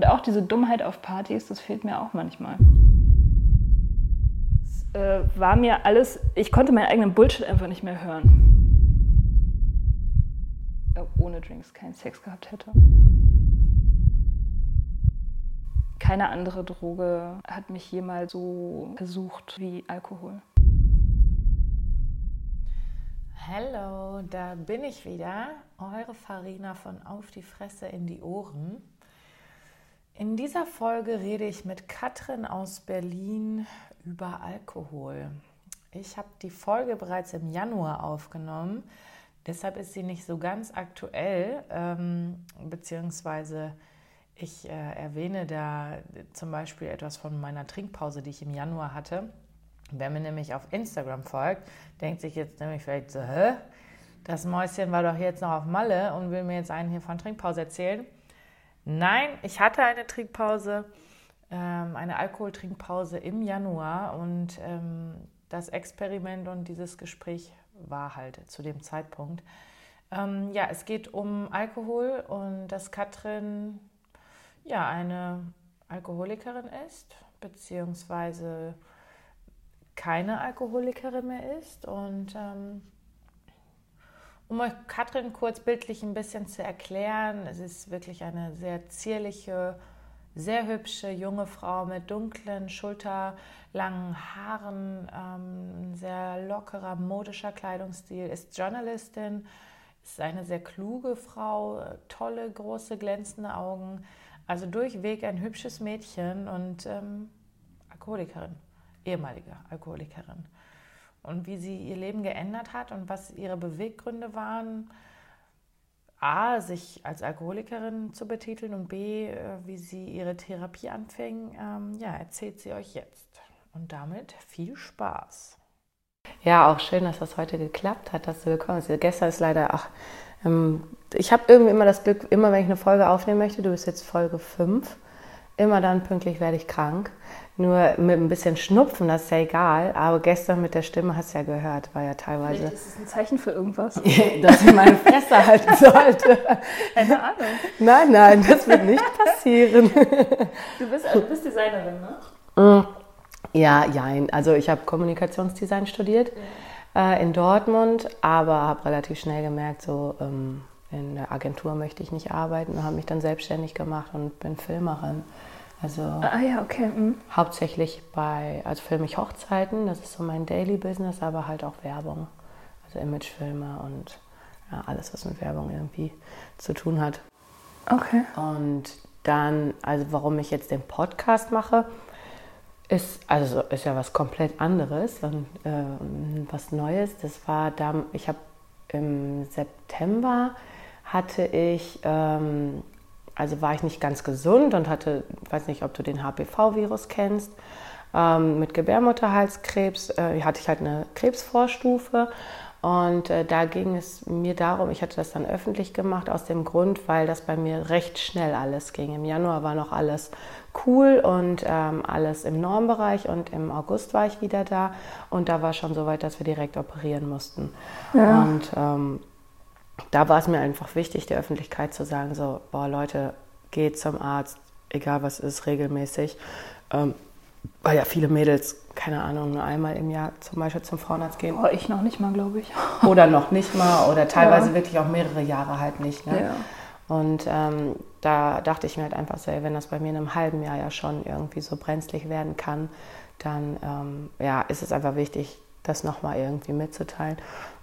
Und auch diese Dummheit auf Partys, das fehlt mir auch manchmal. Es äh, war mir alles, ich konnte meinen eigenen Bullshit einfach nicht mehr hören. Äh, ohne Drinks keinen Sex gehabt hätte. Keine andere Droge hat mich jemals so versucht wie Alkohol. Hallo, da bin ich wieder, eure Farina von Auf die Fresse in die Ohren. In dieser Folge rede ich mit Katrin aus Berlin über Alkohol. Ich habe die Folge bereits im Januar aufgenommen, deshalb ist sie nicht so ganz aktuell, ähm, beziehungsweise ich äh, erwähne da zum Beispiel etwas von meiner Trinkpause, die ich im Januar hatte. Wer mir nämlich auf Instagram folgt, denkt sich jetzt nämlich vielleicht so, hä? Das Mäuschen war doch jetzt noch auf Malle und will mir jetzt einen hier von Trinkpause erzählen. Nein, ich hatte eine Trinkpause, ähm, eine Alkoholtrinkpause im Januar und ähm, das Experiment und dieses Gespräch war halt zu dem Zeitpunkt. Ähm, ja, es geht um Alkohol und dass Katrin ja eine Alkoholikerin ist, beziehungsweise keine Alkoholikerin mehr ist und ähm, um euch Katrin kurz bildlich ein bisschen zu erklären, es ist wirklich eine sehr zierliche, sehr hübsche junge Frau mit dunklen, schulterlangen Haaren, ähm, sehr lockerer, modischer Kleidungsstil, ist Journalistin, ist eine sehr kluge Frau, tolle, große, glänzende Augen, also durchweg ein hübsches Mädchen und ähm, Alkoholikerin, ehemalige Alkoholikerin und wie sie ihr Leben geändert hat und was ihre Beweggründe waren. A, sich als Alkoholikerin zu betiteln und B, äh, wie sie ihre Therapie anfing, ähm, ja, erzählt sie euch jetzt. Und damit viel Spaß. Ja, auch schön, dass das heute geklappt hat, dass du gekommen bist. Gestern ist leider, ach, ähm, ich habe irgendwie immer das Glück, immer wenn ich eine Folge aufnehmen möchte, du bist jetzt Folge 5, immer dann pünktlich werde ich krank. Nur mit ein bisschen Schnupfen, das ist ja egal. Aber gestern mit der Stimme hast du ja gehört, war ja teilweise. Vielleicht ist ein Zeichen für irgendwas. dass ich meine Fresse halten sollte. Keine Ahnung. Nein, nein, das wird nicht passieren. Du bist, du bist Designerin, ne? Ja, ja. Also ich habe Kommunikationsdesign studiert ja. äh, in Dortmund, aber habe relativ schnell gemerkt, so ähm, in der Agentur möchte ich nicht arbeiten und habe mich dann selbstständig gemacht und bin Filmerin. Also ah ja, okay. Mhm. hauptsächlich bei, also filme ich Hochzeiten, das ist so mein Daily Business, aber halt auch Werbung, also Imagefilme und ja, alles, was mit Werbung irgendwie zu tun hat. Okay. Und dann, also warum ich jetzt den Podcast mache, ist, also ist ja was komplett anderes und äh, was Neues. Das war da, ich habe im September hatte ich ähm, also war ich nicht ganz gesund und hatte, weiß nicht, ob du den HPV-Virus kennst, ähm, mit Gebärmutterhalskrebs äh, hatte ich halt eine Krebsvorstufe und äh, da ging es mir darum, ich hatte das dann öffentlich gemacht aus dem Grund, weil das bei mir recht schnell alles ging. Im Januar war noch alles cool und ähm, alles im Normbereich und im August war ich wieder da und da war schon so weit, dass wir direkt operieren mussten. Ja. Und ähm, da war es mir einfach wichtig, der Öffentlichkeit zu sagen, so, boah Leute, geht zum Arzt, egal was ist, regelmäßig. Ähm, weil ja viele Mädels, keine Ahnung, nur einmal im Jahr zum Beispiel zum Frauenarzt gehen. Oh, ich noch nicht mal, glaube ich. oder noch nicht mal oder teilweise ja. wirklich auch mehrere Jahre halt nicht. Ne? Ja. Und ähm, da dachte ich mir halt einfach so, ey, wenn das bei mir in einem halben Jahr ja schon irgendwie so brenzlig werden kann, dann ähm, ja, ist es einfach wichtig, das nochmal irgendwie mitzuteilen.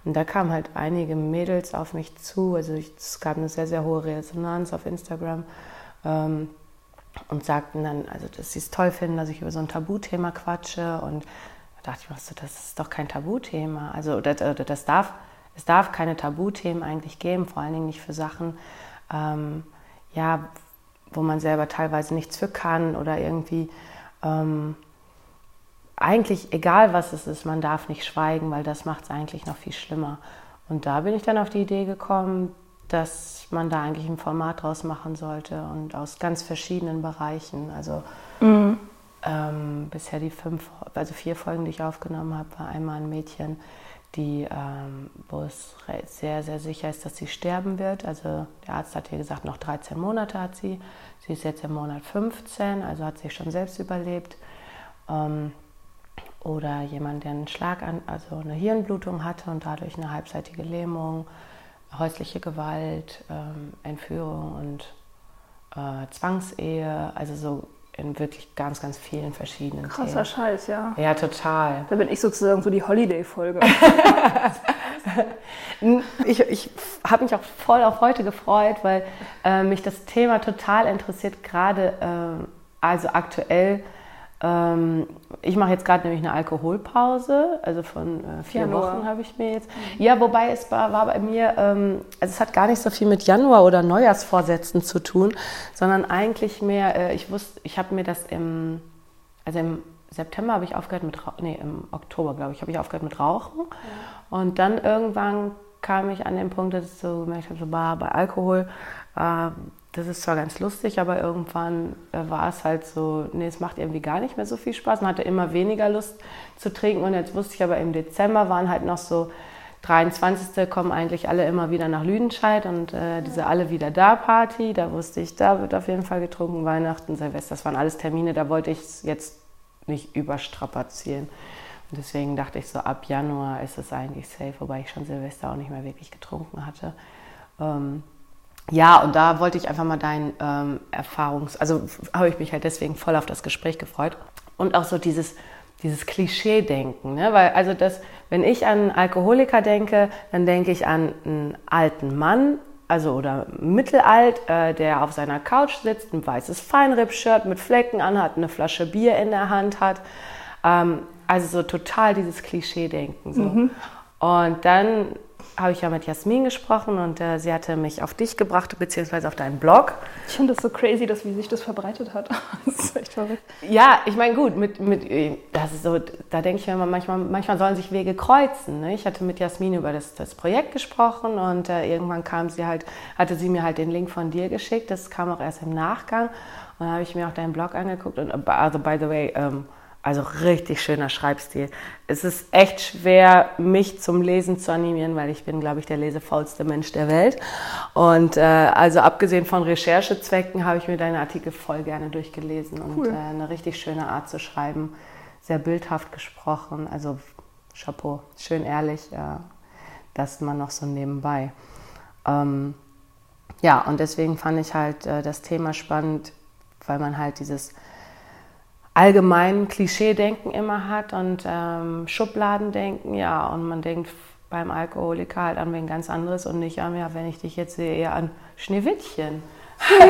Und da kamen halt einige Mädels auf mich zu. Also ich, es gab eine sehr, sehr hohe Resonanz auf Instagram ähm, und sagten dann, also dass sie es toll finden, dass ich über so ein Tabuthema quatsche. Und da dachte ich mir so, das ist doch kein Tabuthema. Also das, das darf, es darf keine Tabuthemen eigentlich geben, vor allen Dingen nicht für Sachen, ähm, ja, wo man selber teilweise nichts für kann oder irgendwie ähm, eigentlich egal was es ist, man darf nicht schweigen, weil das macht es eigentlich noch viel schlimmer. Und da bin ich dann auf die Idee gekommen, dass man da eigentlich ein Format draus machen sollte und aus ganz verschiedenen Bereichen. Also mhm. ähm, bisher die fünf, also vier Folgen, die ich aufgenommen habe, war einmal ein Mädchen, die, ähm, wo es sehr, sehr sicher ist, dass sie sterben wird. Also der Arzt hat ihr gesagt, noch 13 Monate hat sie. Sie ist jetzt im Monat 15, also hat sie schon selbst überlebt. Ähm, oder jemand, der einen Schlag an, also eine Hirnblutung hatte und dadurch eine halbseitige Lähmung, häusliche Gewalt, ähm, Entführung und äh, Zwangsehe, also so in wirklich ganz, ganz vielen verschiedenen Krasser Themen. Scheiß, ja. Ja, total. Da bin ich sozusagen so die Holiday-Folge. ich ich habe mich auch voll auf heute gefreut, weil äh, mich das Thema total interessiert, gerade äh, also aktuell ich mache jetzt gerade nämlich eine Alkoholpause, also von äh, vier Januar. Wochen habe ich mir jetzt. Ja, wobei es war, war bei mir, ähm, also es hat gar nicht so viel mit Januar oder Neujahrsvorsätzen zu tun, sondern eigentlich mehr, äh, ich wusste, ich habe mir das im, also im September habe ich aufgehört mit Rauchen, nee, im Oktober, glaube ich, habe ich aufgehört mit Rauchen. Und dann irgendwann kam ich an den Punkt, dass ich so gemerkt habe, so bah, bei Alkohol, äh, das ist zwar ganz lustig, aber irgendwann äh, war es halt so, nee, es macht irgendwie gar nicht mehr so viel Spaß. Man hatte immer weniger Lust zu trinken und jetzt wusste ich aber im Dezember waren halt noch so 23. kommen eigentlich alle immer wieder nach Lüdenscheid und äh, diese alle wieder da Party, da wusste ich, da wird auf jeden Fall getrunken, Weihnachten, Silvester, das waren alles Termine, da wollte ich es jetzt nicht überstrapazieren. Und deswegen dachte ich so, ab Januar ist es eigentlich safe, wobei ich schon Silvester auch nicht mehr wirklich getrunken hatte. Ähm, ja, und da wollte ich einfach mal deinen ähm, Erfahrungs-, also habe ich mich halt deswegen voll auf das Gespräch gefreut. Und auch so dieses, dieses Klischee-Denken, ne? weil also das, wenn ich an Alkoholiker denke, dann denke ich an einen alten Mann, also oder mittelalt, äh, der auf seiner Couch sitzt, ein weißes Feinripp-Shirt mit Flecken anhat, eine Flasche Bier in der Hand hat. Ähm, also so total dieses Klischee-Denken. So. Mhm. Und dann habe ich ja mit Jasmin gesprochen und äh, sie hatte mich auf dich gebracht, beziehungsweise auf deinen Blog. Ich finde das so crazy, dass wie sich das verbreitet hat. Das ist echt verrückt. Ja, ich meine, gut, mit, mit, das ist so, da denke ich mir immer, manchmal, manchmal sollen sich Wege kreuzen. Ne? Ich hatte mit Jasmin über das, das Projekt gesprochen und äh, irgendwann kam sie halt, hatte sie mir halt den Link von dir geschickt. Das kam auch erst im Nachgang. Und dann habe ich mir auch deinen Blog angeguckt und, äh, also by the way, ähm, also richtig schöner Schreibstil. Es ist echt schwer, mich zum Lesen zu animieren, weil ich bin, glaube ich, der lesefaulste Mensch der Welt. Und äh, also abgesehen von Recherchezwecken habe ich mir deine Artikel voll gerne durchgelesen Cool. und äh, eine richtig schöne Art zu schreiben. Sehr bildhaft gesprochen. Also Chapeau, schön ehrlich, äh, das man noch so nebenbei. Ähm, ja, und deswegen fand ich halt äh, das Thema spannend, weil man halt dieses allgemein Klischee-Denken immer hat und ähm, Schubladendenken, ja, und man denkt beim Alkoholiker halt an wen ganz anderes und nicht an, ja, wenn ich dich jetzt sehe, eher an Schneewittchen. Ja,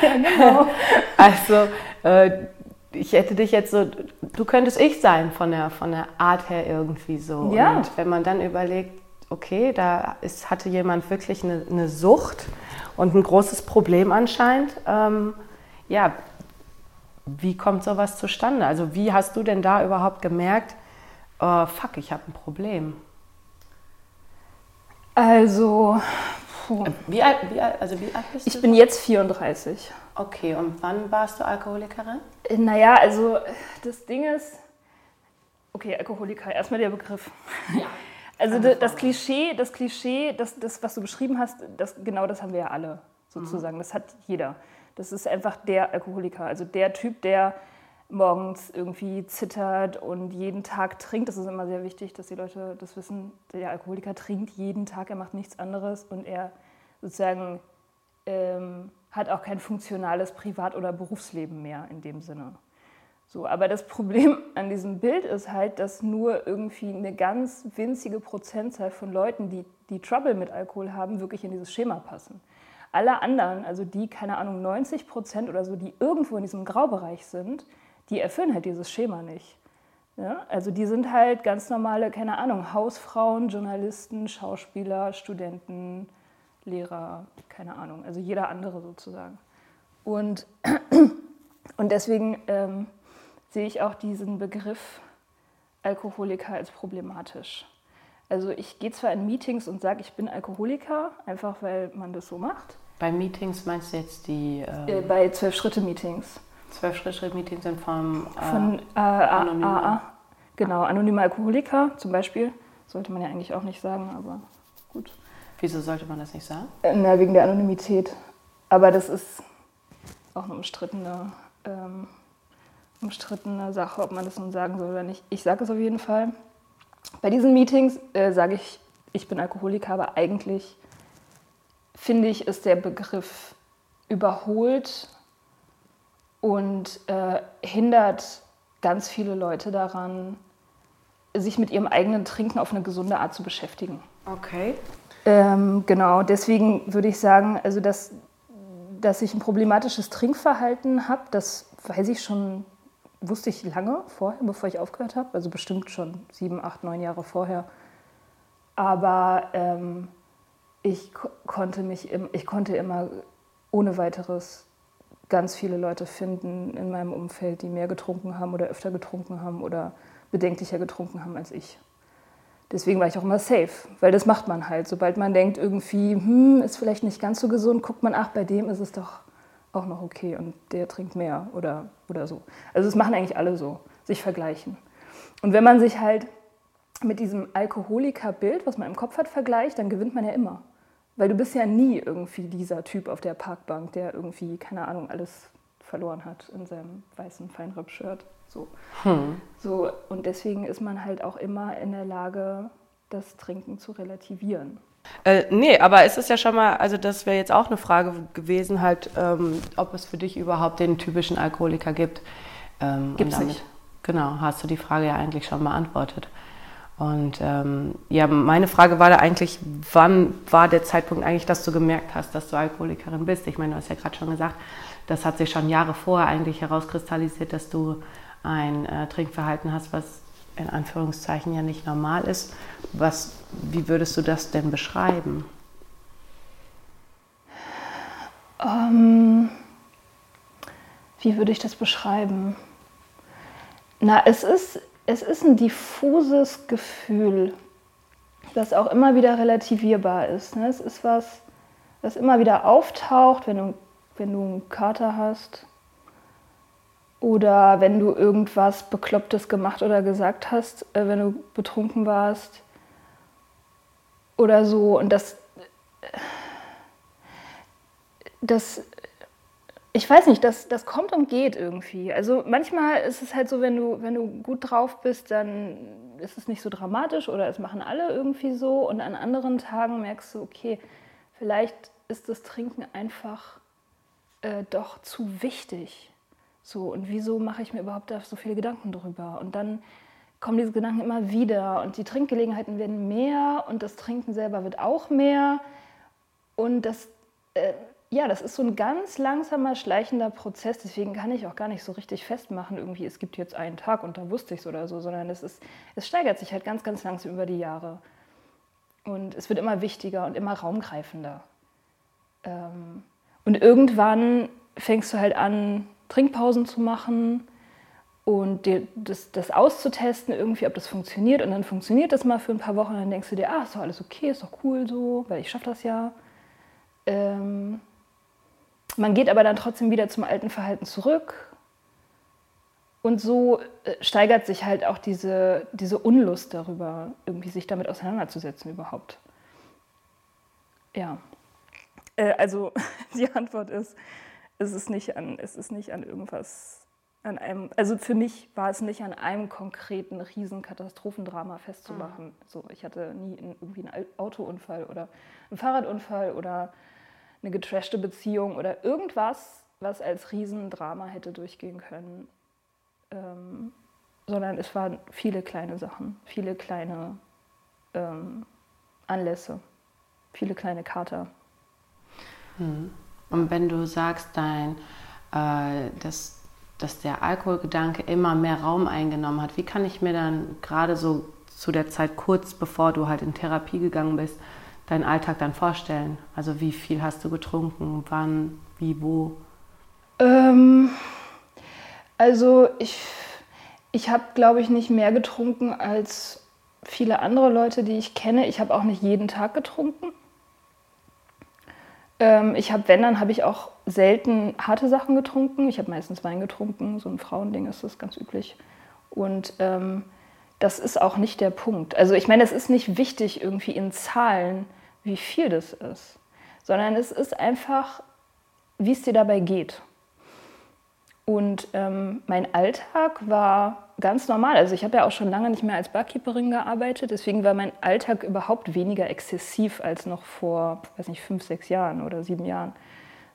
genau. Also, äh, ich hätte dich jetzt so, du könntest ich sein von der, von der Art her irgendwie so. Ja. Und wenn man dann überlegt, okay, da ist, hatte jemand wirklich eine, eine Sucht und ein großes Problem anscheinend, ähm, ja, wie kommt sowas zustande? Also wie hast du denn da überhaupt gemerkt, äh, fuck, ich habe ein Problem? Also, puh. Wie alt, wie alt, also wie alt bist ich du? bin jetzt 34. okay, und wann warst du Alkoholikerin? Äh, Naja, also das Ding ist, okay, Alkoholiker, erstmal der Begriff. Ja. Also das Frage. Klischee, das Klischee, das, das, was du beschrieben hast, das, genau das haben wir ja alle sozusagen. Das hat jeder. Das ist einfach der Alkoholiker, also der Typ, der morgens irgendwie zittert und jeden Tag trinkt. Das ist immer sehr wichtig, dass die Leute das wissen. Der Alkoholiker trinkt jeden Tag, er macht nichts anderes und er sozusagen ähm, hat auch kein funktionales Privat- oder Berufsleben mehr in dem Sinne. So, aber das Problem an diesem Bild ist halt, dass nur irgendwie eine ganz winzige Prozentzahl von Leuten, die, die Trouble mit Alkohol haben, wirklich in dieses Schema passen. Alle anderen, also die, keine Ahnung, 90 Prozent oder so, die irgendwo in diesem Graubereich sind, die erfüllen halt dieses Schema nicht. Ja? Also die sind halt ganz normale, keine Ahnung, Hausfrauen, Journalisten, Schauspieler, Studenten, Lehrer, keine Ahnung, also jeder andere sozusagen. Und, und deswegen ähm, sehe ich auch diesen Begriff Alkoholiker als problematisch. Also ich gehe zwar in Meetings und sage, ich bin Alkoholiker, einfach weil man das so macht. Bei Meetings meinst du jetzt die Äh, ähm, bei Zwölf-Schritte-Meetings zwölf schritt meetings sind vom äh, von äh, A- Anonyme. AA. Genau, anonyme Alkoholiker zum Beispiel. Sollte man ja eigentlich auch nicht sagen, aber gut. Wieso sollte man das nicht sagen? Äh, na, wegen der Anonymität. Aber das ist auch eine umstrittene, ähm, umstrittene Sache, ob man das nun sagen soll oder nicht. Ich sage es auf jeden Fall. Bei diesen Meetings äh, sage ich, ich bin Alkoholiker, aber eigentlich finde ich, ist der Begriff überholt und äh, hindert ganz viele Leute daran, sich mit ihrem eigenen Trinken auf eine gesunde Art zu beschäftigen. Okay. Ähm, genau, deswegen würde ich sagen, also dass, dass ich ein problematisches Trinkverhalten habe, das weiß ich schon, wusste ich lange vorher, bevor ich aufgehört habe, also bestimmt schon sieben, acht, neun Jahre vorher. Aber ähm, ich konnte mich, ich konnte immer ohne weiteres ganz viele Leute finden in meinem Umfeld, die mehr getrunken haben oder öfter getrunken haben oder bedenklicher getrunken haben als ich. Deswegen war ich auch immer safe, weil das macht man halt. Sobald man denkt, irgendwie, hm, ist vielleicht nicht ganz so gesund, guckt man, ach, bei dem ist es doch auch noch okay und der trinkt mehr oder, oder so. Also das machen eigentlich alle so, sich vergleichen. Und wenn man sich halt mit diesem Alkoholikerbild, was man im Kopf hat, vergleicht, dann gewinnt man ja immer. Weil du bist ja nie irgendwie dieser Typ auf der Parkbank, der irgendwie, keine Ahnung, alles verloren hat in seinem weißen Feinripp-Shirt. So. Hm. so. Und deswegen ist man halt auch immer in der Lage, das Trinken zu relativieren. Äh, nee, aber es ist ja schon mal, also das wäre jetzt auch eine Frage gewesen, halt, ähm, ob es für dich überhaupt den typischen Alkoholiker gibt. Ähm, gibt es nicht. Genau, hast du die Frage ja eigentlich schon beantwortet. Und ähm, ja, meine Frage war da eigentlich, wann war der Zeitpunkt eigentlich, dass du gemerkt hast, dass du Alkoholikerin bist? Ich meine, du hast ja gerade schon gesagt, das hat sich schon Jahre vorher eigentlich herauskristallisiert, dass du ein äh, Trinkverhalten hast, was in Anführungszeichen ja nicht normal ist. Was, wie würdest du das denn beschreiben? Ähm, wie würde ich das beschreiben? Na, es ist es ist ein diffuses Gefühl, das auch immer wieder relativierbar ist. Ne? Es ist was, das immer wieder auftaucht, wenn du, wenn du einen Kater hast oder wenn du irgendwas Beklopptes gemacht oder gesagt hast, äh, wenn du betrunken warst oder so. Und das, das ich weiß nicht, das, das kommt und geht irgendwie. Also manchmal ist es halt so, wenn du, wenn du gut drauf bist, dann ist es nicht so dramatisch oder es machen alle irgendwie so. Und an anderen Tagen merkst du, okay, vielleicht ist das Trinken einfach äh, doch zu wichtig. So, und wieso mache ich mir überhaupt da so viele Gedanken drüber? Und dann kommen diese Gedanken immer wieder und die Trinkgelegenheiten werden mehr und das Trinken selber wird auch mehr. Und das, äh, ja, das ist so ein ganz langsamer, schleichender Prozess. Deswegen kann ich auch gar nicht so richtig festmachen, irgendwie, es gibt jetzt einen Tag und da wusste ich es oder so, sondern es, ist, es steigert sich halt ganz, ganz langsam über die Jahre. Und es wird immer wichtiger und immer raumgreifender. Ähm, und irgendwann fängst du halt an, Trinkpausen zu machen und dir das, das auszutesten, irgendwie, ob das funktioniert. Und dann funktioniert das mal für ein paar Wochen und dann denkst du dir, ah, ist doch alles okay, ist doch cool so, weil ich schaffe das ja. Ähm, man geht aber dann trotzdem wieder zum alten Verhalten zurück. Und so äh, steigert sich halt auch diese, diese Unlust darüber, irgendwie sich damit auseinanderzusetzen überhaupt. Ja. Äh, also die Antwort ist, es ist nicht an, es ist nicht an irgendwas, an einem, also für mich war es nicht an einem konkreten Riesenkatastrophendrama festzumachen. Mhm. So, ich hatte nie irgendwie einen Autounfall oder einen Fahrradunfall oder eine getrashte Beziehung oder irgendwas, was als Riesendrama hätte durchgehen können. Ähm, sondern es waren viele kleine Sachen, viele kleine ähm, Anlässe, viele kleine Kater. Hm. Und wenn du sagst, dein, äh, dass, dass der Alkoholgedanke immer mehr Raum eingenommen hat, wie kann ich mir dann gerade so zu der Zeit kurz bevor du halt in Therapie gegangen bist, deinen Alltag dann vorstellen? Also wie viel hast du getrunken, wann, wie, wo? Ähm, also ich, ich habe, glaube ich, nicht mehr getrunken als viele andere Leute, die ich kenne. Ich habe auch nicht jeden Tag getrunken. Ähm, ich habe, wenn, dann habe ich auch selten harte Sachen getrunken. Ich habe meistens Wein getrunken. So ein Frauending ist das ganz üblich. Und ähm, das ist auch nicht der Punkt. Also ich meine, es ist nicht wichtig irgendwie in Zahlen, wie viel das ist, sondern es ist einfach, wie es dir dabei geht. Und ähm, mein Alltag war ganz normal. Also ich habe ja auch schon lange nicht mehr als Barkeeperin gearbeitet, deswegen war mein Alltag überhaupt weniger exzessiv als noch vor, weiß nicht, fünf, sechs Jahren oder sieben Jahren.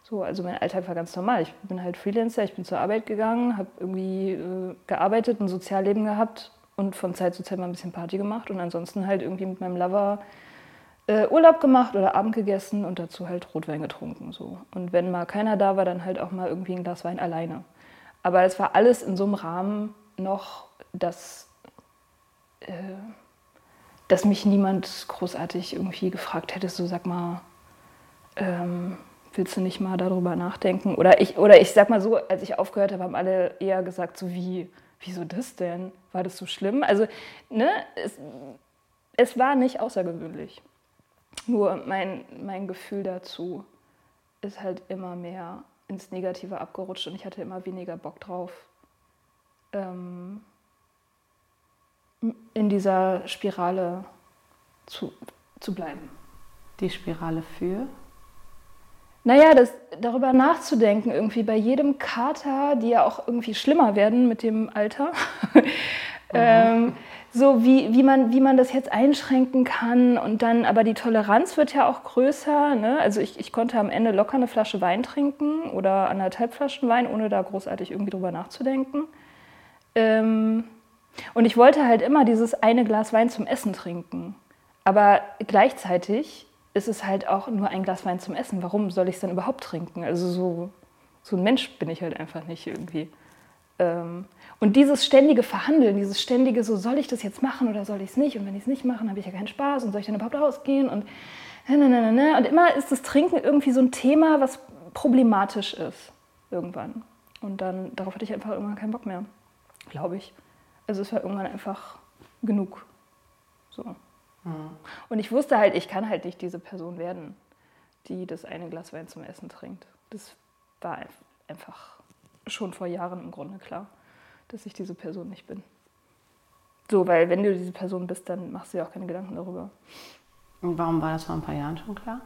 So, also mein Alltag war ganz normal. Ich bin halt Freelancer, ich bin zur Arbeit gegangen, habe irgendwie äh, gearbeitet, ein Sozialleben gehabt und von Zeit zu Zeit mal ein bisschen Party gemacht und ansonsten halt irgendwie mit meinem Lover äh, Urlaub gemacht oder Abend gegessen und dazu halt Rotwein getrunken. So. Und wenn mal keiner da war, dann halt auch mal irgendwie ein Glas Wein alleine. Aber es war alles in so einem Rahmen noch, dass, äh, dass mich niemand großartig irgendwie gefragt hätte, so sag mal, ähm, willst du nicht mal darüber nachdenken? Oder ich, oder ich sag mal so, als ich aufgehört habe, haben alle eher gesagt, so wie, wieso das denn? War das so schlimm? Also, ne, es, es war nicht außergewöhnlich. Nur mein, mein Gefühl dazu ist halt immer mehr ins Negative abgerutscht und ich hatte immer weniger Bock drauf, ähm, in dieser Spirale zu, zu bleiben. Die Spirale für? Naja, das, darüber nachzudenken, irgendwie bei jedem Kater, die ja auch irgendwie schlimmer werden mit dem Alter, ähm, so wie, wie, man, wie man das jetzt einschränken kann und dann, aber die Toleranz wird ja auch größer. Ne? Also ich, ich konnte am Ende locker eine Flasche Wein trinken oder anderthalb Flaschen Wein, ohne da großartig irgendwie drüber nachzudenken. Ähm, und ich wollte halt immer dieses eine Glas Wein zum Essen trinken. Aber gleichzeitig ist es halt auch nur ein Glas Wein zum Essen. Warum soll ich es dann überhaupt trinken? Also so, so ein Mensch bin ich halt einfach nicht irgendwie. Ähm, und dieses ständige Verhandeln, dieses ständige, so soll ich das jetzt machen oder soll ich es nicht? Und wenn ich es nicht mache, habe ich ja keinen Spaß und soll ich dann überhaupt rausgehen? Und, ne, ne, ne. und immer ist das Trinken irgendwie so ein Thema, was problematisch ist irgendwann. Und dann, darauf hatte ich einfach irgendwann keinen Bock mehr, glaube ich. Also es war irgendwann einfach genug. So. Mhm. Und ich wusste halt, ich kann halt nicht diese Person werden, die das eine Glas Wein zum Essen trinkt. Das war einfach schon vor Jahren im Grunde klar dass ich diese Person nicht bin. So, weil wenn du diese Person bist, dann machst du dir auch keine Gedanken darüber. Und warum war das vor ein paar Jahren schon klar?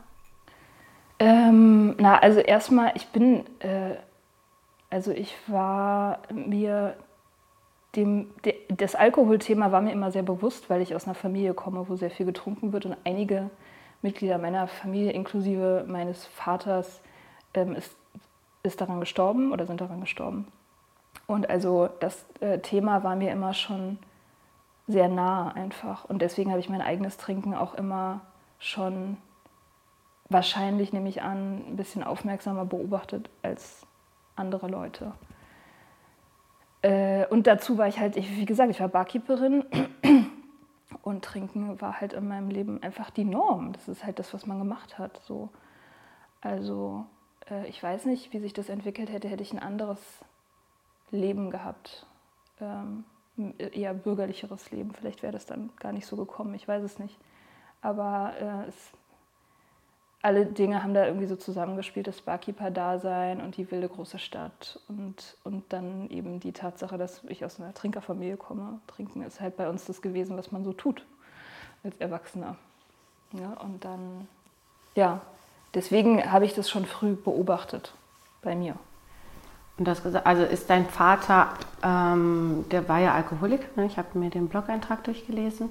Ähm, na, also erstmal, ich bin, äh, also ich war mir dem, de, das Alkoholthema war mir immer sehr bewusst, weil ich aus einer Familie komme, wo sehr viel getrunken wird und einige Mitglieder meiner Familie, inklusive meines Vaters, ähm, ist, ist daran gestorben oder sind daran gestorben. Und also das äh, Thema war mir immer schon sehr nah einfach. Und deswegen habe ich mein eigenes Trinken auch immer schon wahrscheinlich, nehme ich an, ein bisschen aufmerksamer beobachtet als andere Leute. Äh, und dazu war ich halt, ich, wie gesagt, ich war Barkeeperin und Trinken war halt in meinem Leben einfach die Norm. Das ist halt das, was man gemacht hat. So. Also äh, ich weiß nicht, wie sich das entwickelt hätte, hätte ich ein anderes Leben gehabt. Ähm, eher bürgerlicheres Leben. Vielleicht wäre das dann gar nicht so gekommen, ich weiß es nicht. Aber äh, es, alle Dinge haben da irgendwie so zusammengespielt, das Barkeeper-Dasein und die wilde große Stadt und, und dann eben die Tatsache, dass ich aus einer Trinkerfamilie komme. Trinken ist halt bei uns das gewesen, was man so tut als Erwachsener. Ja, und dann, ja, deswegen habe ich das schon früh beobachtet bei mir. Und das gesagt, also ist dein Vater, ähm, der war ja Alkoholiker, ne? ich habe mir den Blog-Eintrag durchgelesen.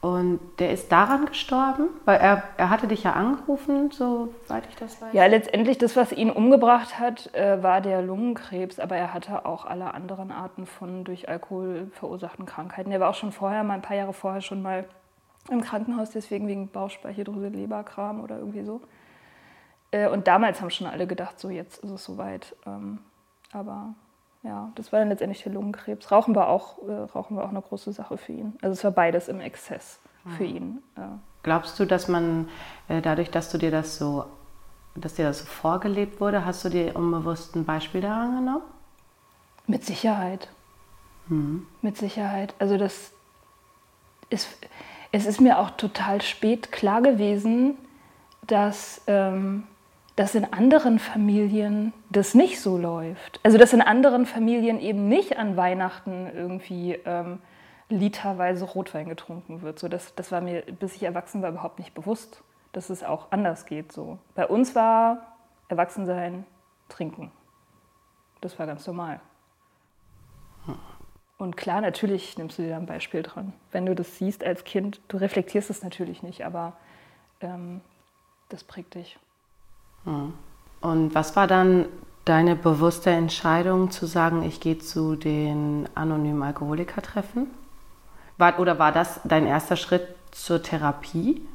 Und der ist daran gestorben, weil er, er hatte dich ja angerufen, soweit ich das weiß. Ja, letztendlich das, was ihn umgebracht hat, äh, war der Lungenkrebs, aber er hatte auch alle anderen Arten von durch Alkohol verursachten Krankheiten. Er war auch schon vorher, mal ein paar Jahre vorher schon mal im Krankenhaus, deswegen wegen Bauchspeicheldrüse, Leberkram oder irgendwie so. Äh, und damals haben schon alle gedacht, so jetzt ist es soweit. Ähm, aber ja, das war dann letztendlich der Lungenkrebs. Rauchen war auch, äh, Rauchen war auch eine große Sache für ihn. Also es war beides im Exzess für mhm. ihn. Ja. Glaubst du, dass man äh, dadurch, dass du dir das so, dass dir das so vorgelebt wurde, hast du dir unbewusst ein Beispiel daran genommen? Mit Sicherheit. Mhm. Mit Sicherheit. Also das ist, es ist mir auch total spät klar gewesen, dass ähm, dass in anderen Familien das nicht so läuft. Also dass in anderen Familien eben nicht an Weihnachten irgendwie ähm, literweise Rotwein getrunken wird. So, das, das war mir, bis ich erwachsen war, überhaupt nicht bewusst, dass es auch anders geht. So. Bei uns war Erwachsensein trinken. Das war ganz normal. Und klar, natürlich nimmst du dir da ein Beispiel dran. Wenn du das siehst als Kind, du reflektierst es natürlich nicht, aber ähm, das prägt dich. Und was war dann deine bewusste Entscheidung zu sagen, ich gehe zu den anonymen Alkoholikertreffen? War, oder war das dein erster Schritt zur Therapie?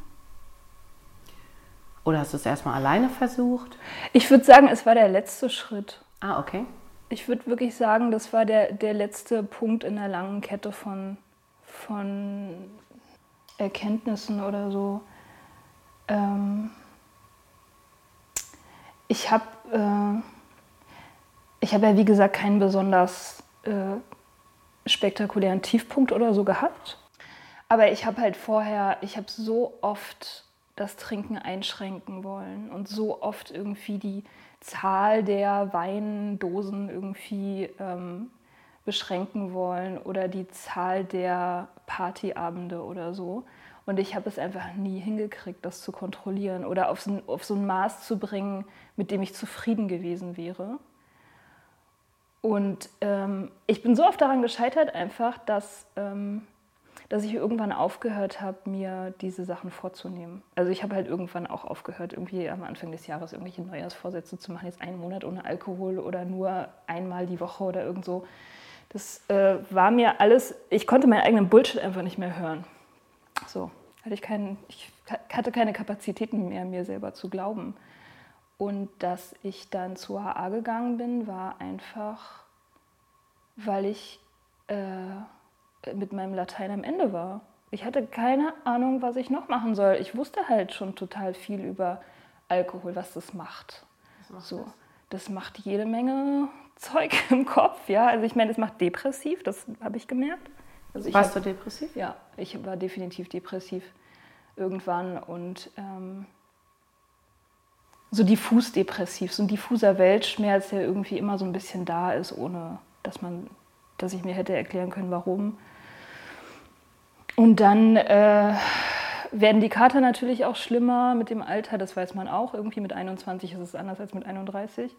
Oder hast du es erstmal alleine versucht? Ich würde sagen, es war der letzte Schritt. Ah, okay. Ich würde wirklich sagen, das war der, der letzte Punkt in der langen Kette von, von Erkenntnissen oder so. Ähm ich habe äh, hab ja, wie gesagt, keinen besonders äh, spektakulären Tiefpunkt oder so gehabt. Aber ich habe halt vorher, ich habe so oft das Trinken einschränken wollen und so oft irgendwie die Zahl der Weindosen irgendwie ähm, beschränken wollen oder die Zahl der Partyabende oder so. Und ich habe es einfach nie hingekriegt, das zu kontrollieren oder auf so, auf so ein Maß zu bringen, mit dem ich zufrieden gewesen wäre. Und ähm, ich bin so oft daran gescheitert, einfach, dass, ähm, dass ich irgendwann aufgehört habe, mir diese Sachen vorzunehmen. Also ich habe halt irgendwann auch aufgehört, irgendwie am Anfang des Jahres irgendwelche Neujahrsvorsätze zu machen, jetzt einen Monat ohne Alkohol oder nur einmal die Woche oder irgend so. Das äh, war mir alles, ich konnte meinen eigenen Bullshit einfach nicht mehr hören. So, hatte ich, keinen, ich hatte keine Kapazitäten mehr, mir selber zu glauben. Und dass ich dann zur AA gegangen bin, war einfach, weil ich äh, mit meinem Latein am Ende war. Ich hatte keine Ahnung, was ich noch machen soll. Ich wusste halt schon total viel über Alkohol, was das macht. Was macht so, das? das macht jede Menge Zeug im Kopf, ja. Also ich meine, es macht depressiv, das habe ich gemerkt. Also Warst hab, du depressiv? Ja, ich war definitiv depressiv irgendwann und ähm, so diffus depressiv, so ein diffuser Weltschmerz, der irgendwie immer so ein bisschen da ist, ohne dass man, dass ich mir hätte erklären können, warum. Und dann äh, werden die Kater natürlich auch schlimmer mit dem Alter, das weiß man auch. Irgendwie mit 21 ist es anders als mit 31.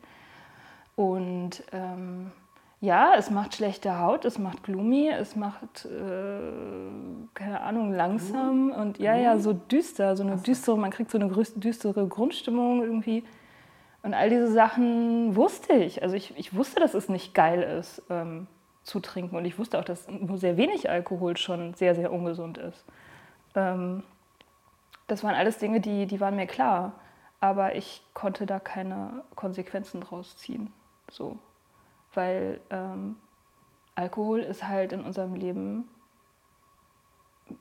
Und ähm, ja, es macht schlechte Haut, es macht gloomy, es macht, äh, keine Ahnung, langsam und ja, ja, so düster, so eine düstere, man kriegt so eine düstere Grundstimmung irgendwie. Und all diese Sachen wusste ich. Also ich, ich wusste, dass es nicht geil ist, ähm, zu trinken. Und ich wusste auch, dass nur sehr wenig Alkohol schon sehr, sehr ungesund ist. Ähm, das waren alles Dinge, die, die waren mir klar. Aber ich konnte da keine Konsequenzen draus ziehen. So weil ähm, Alkohol ist halt in unserem Leben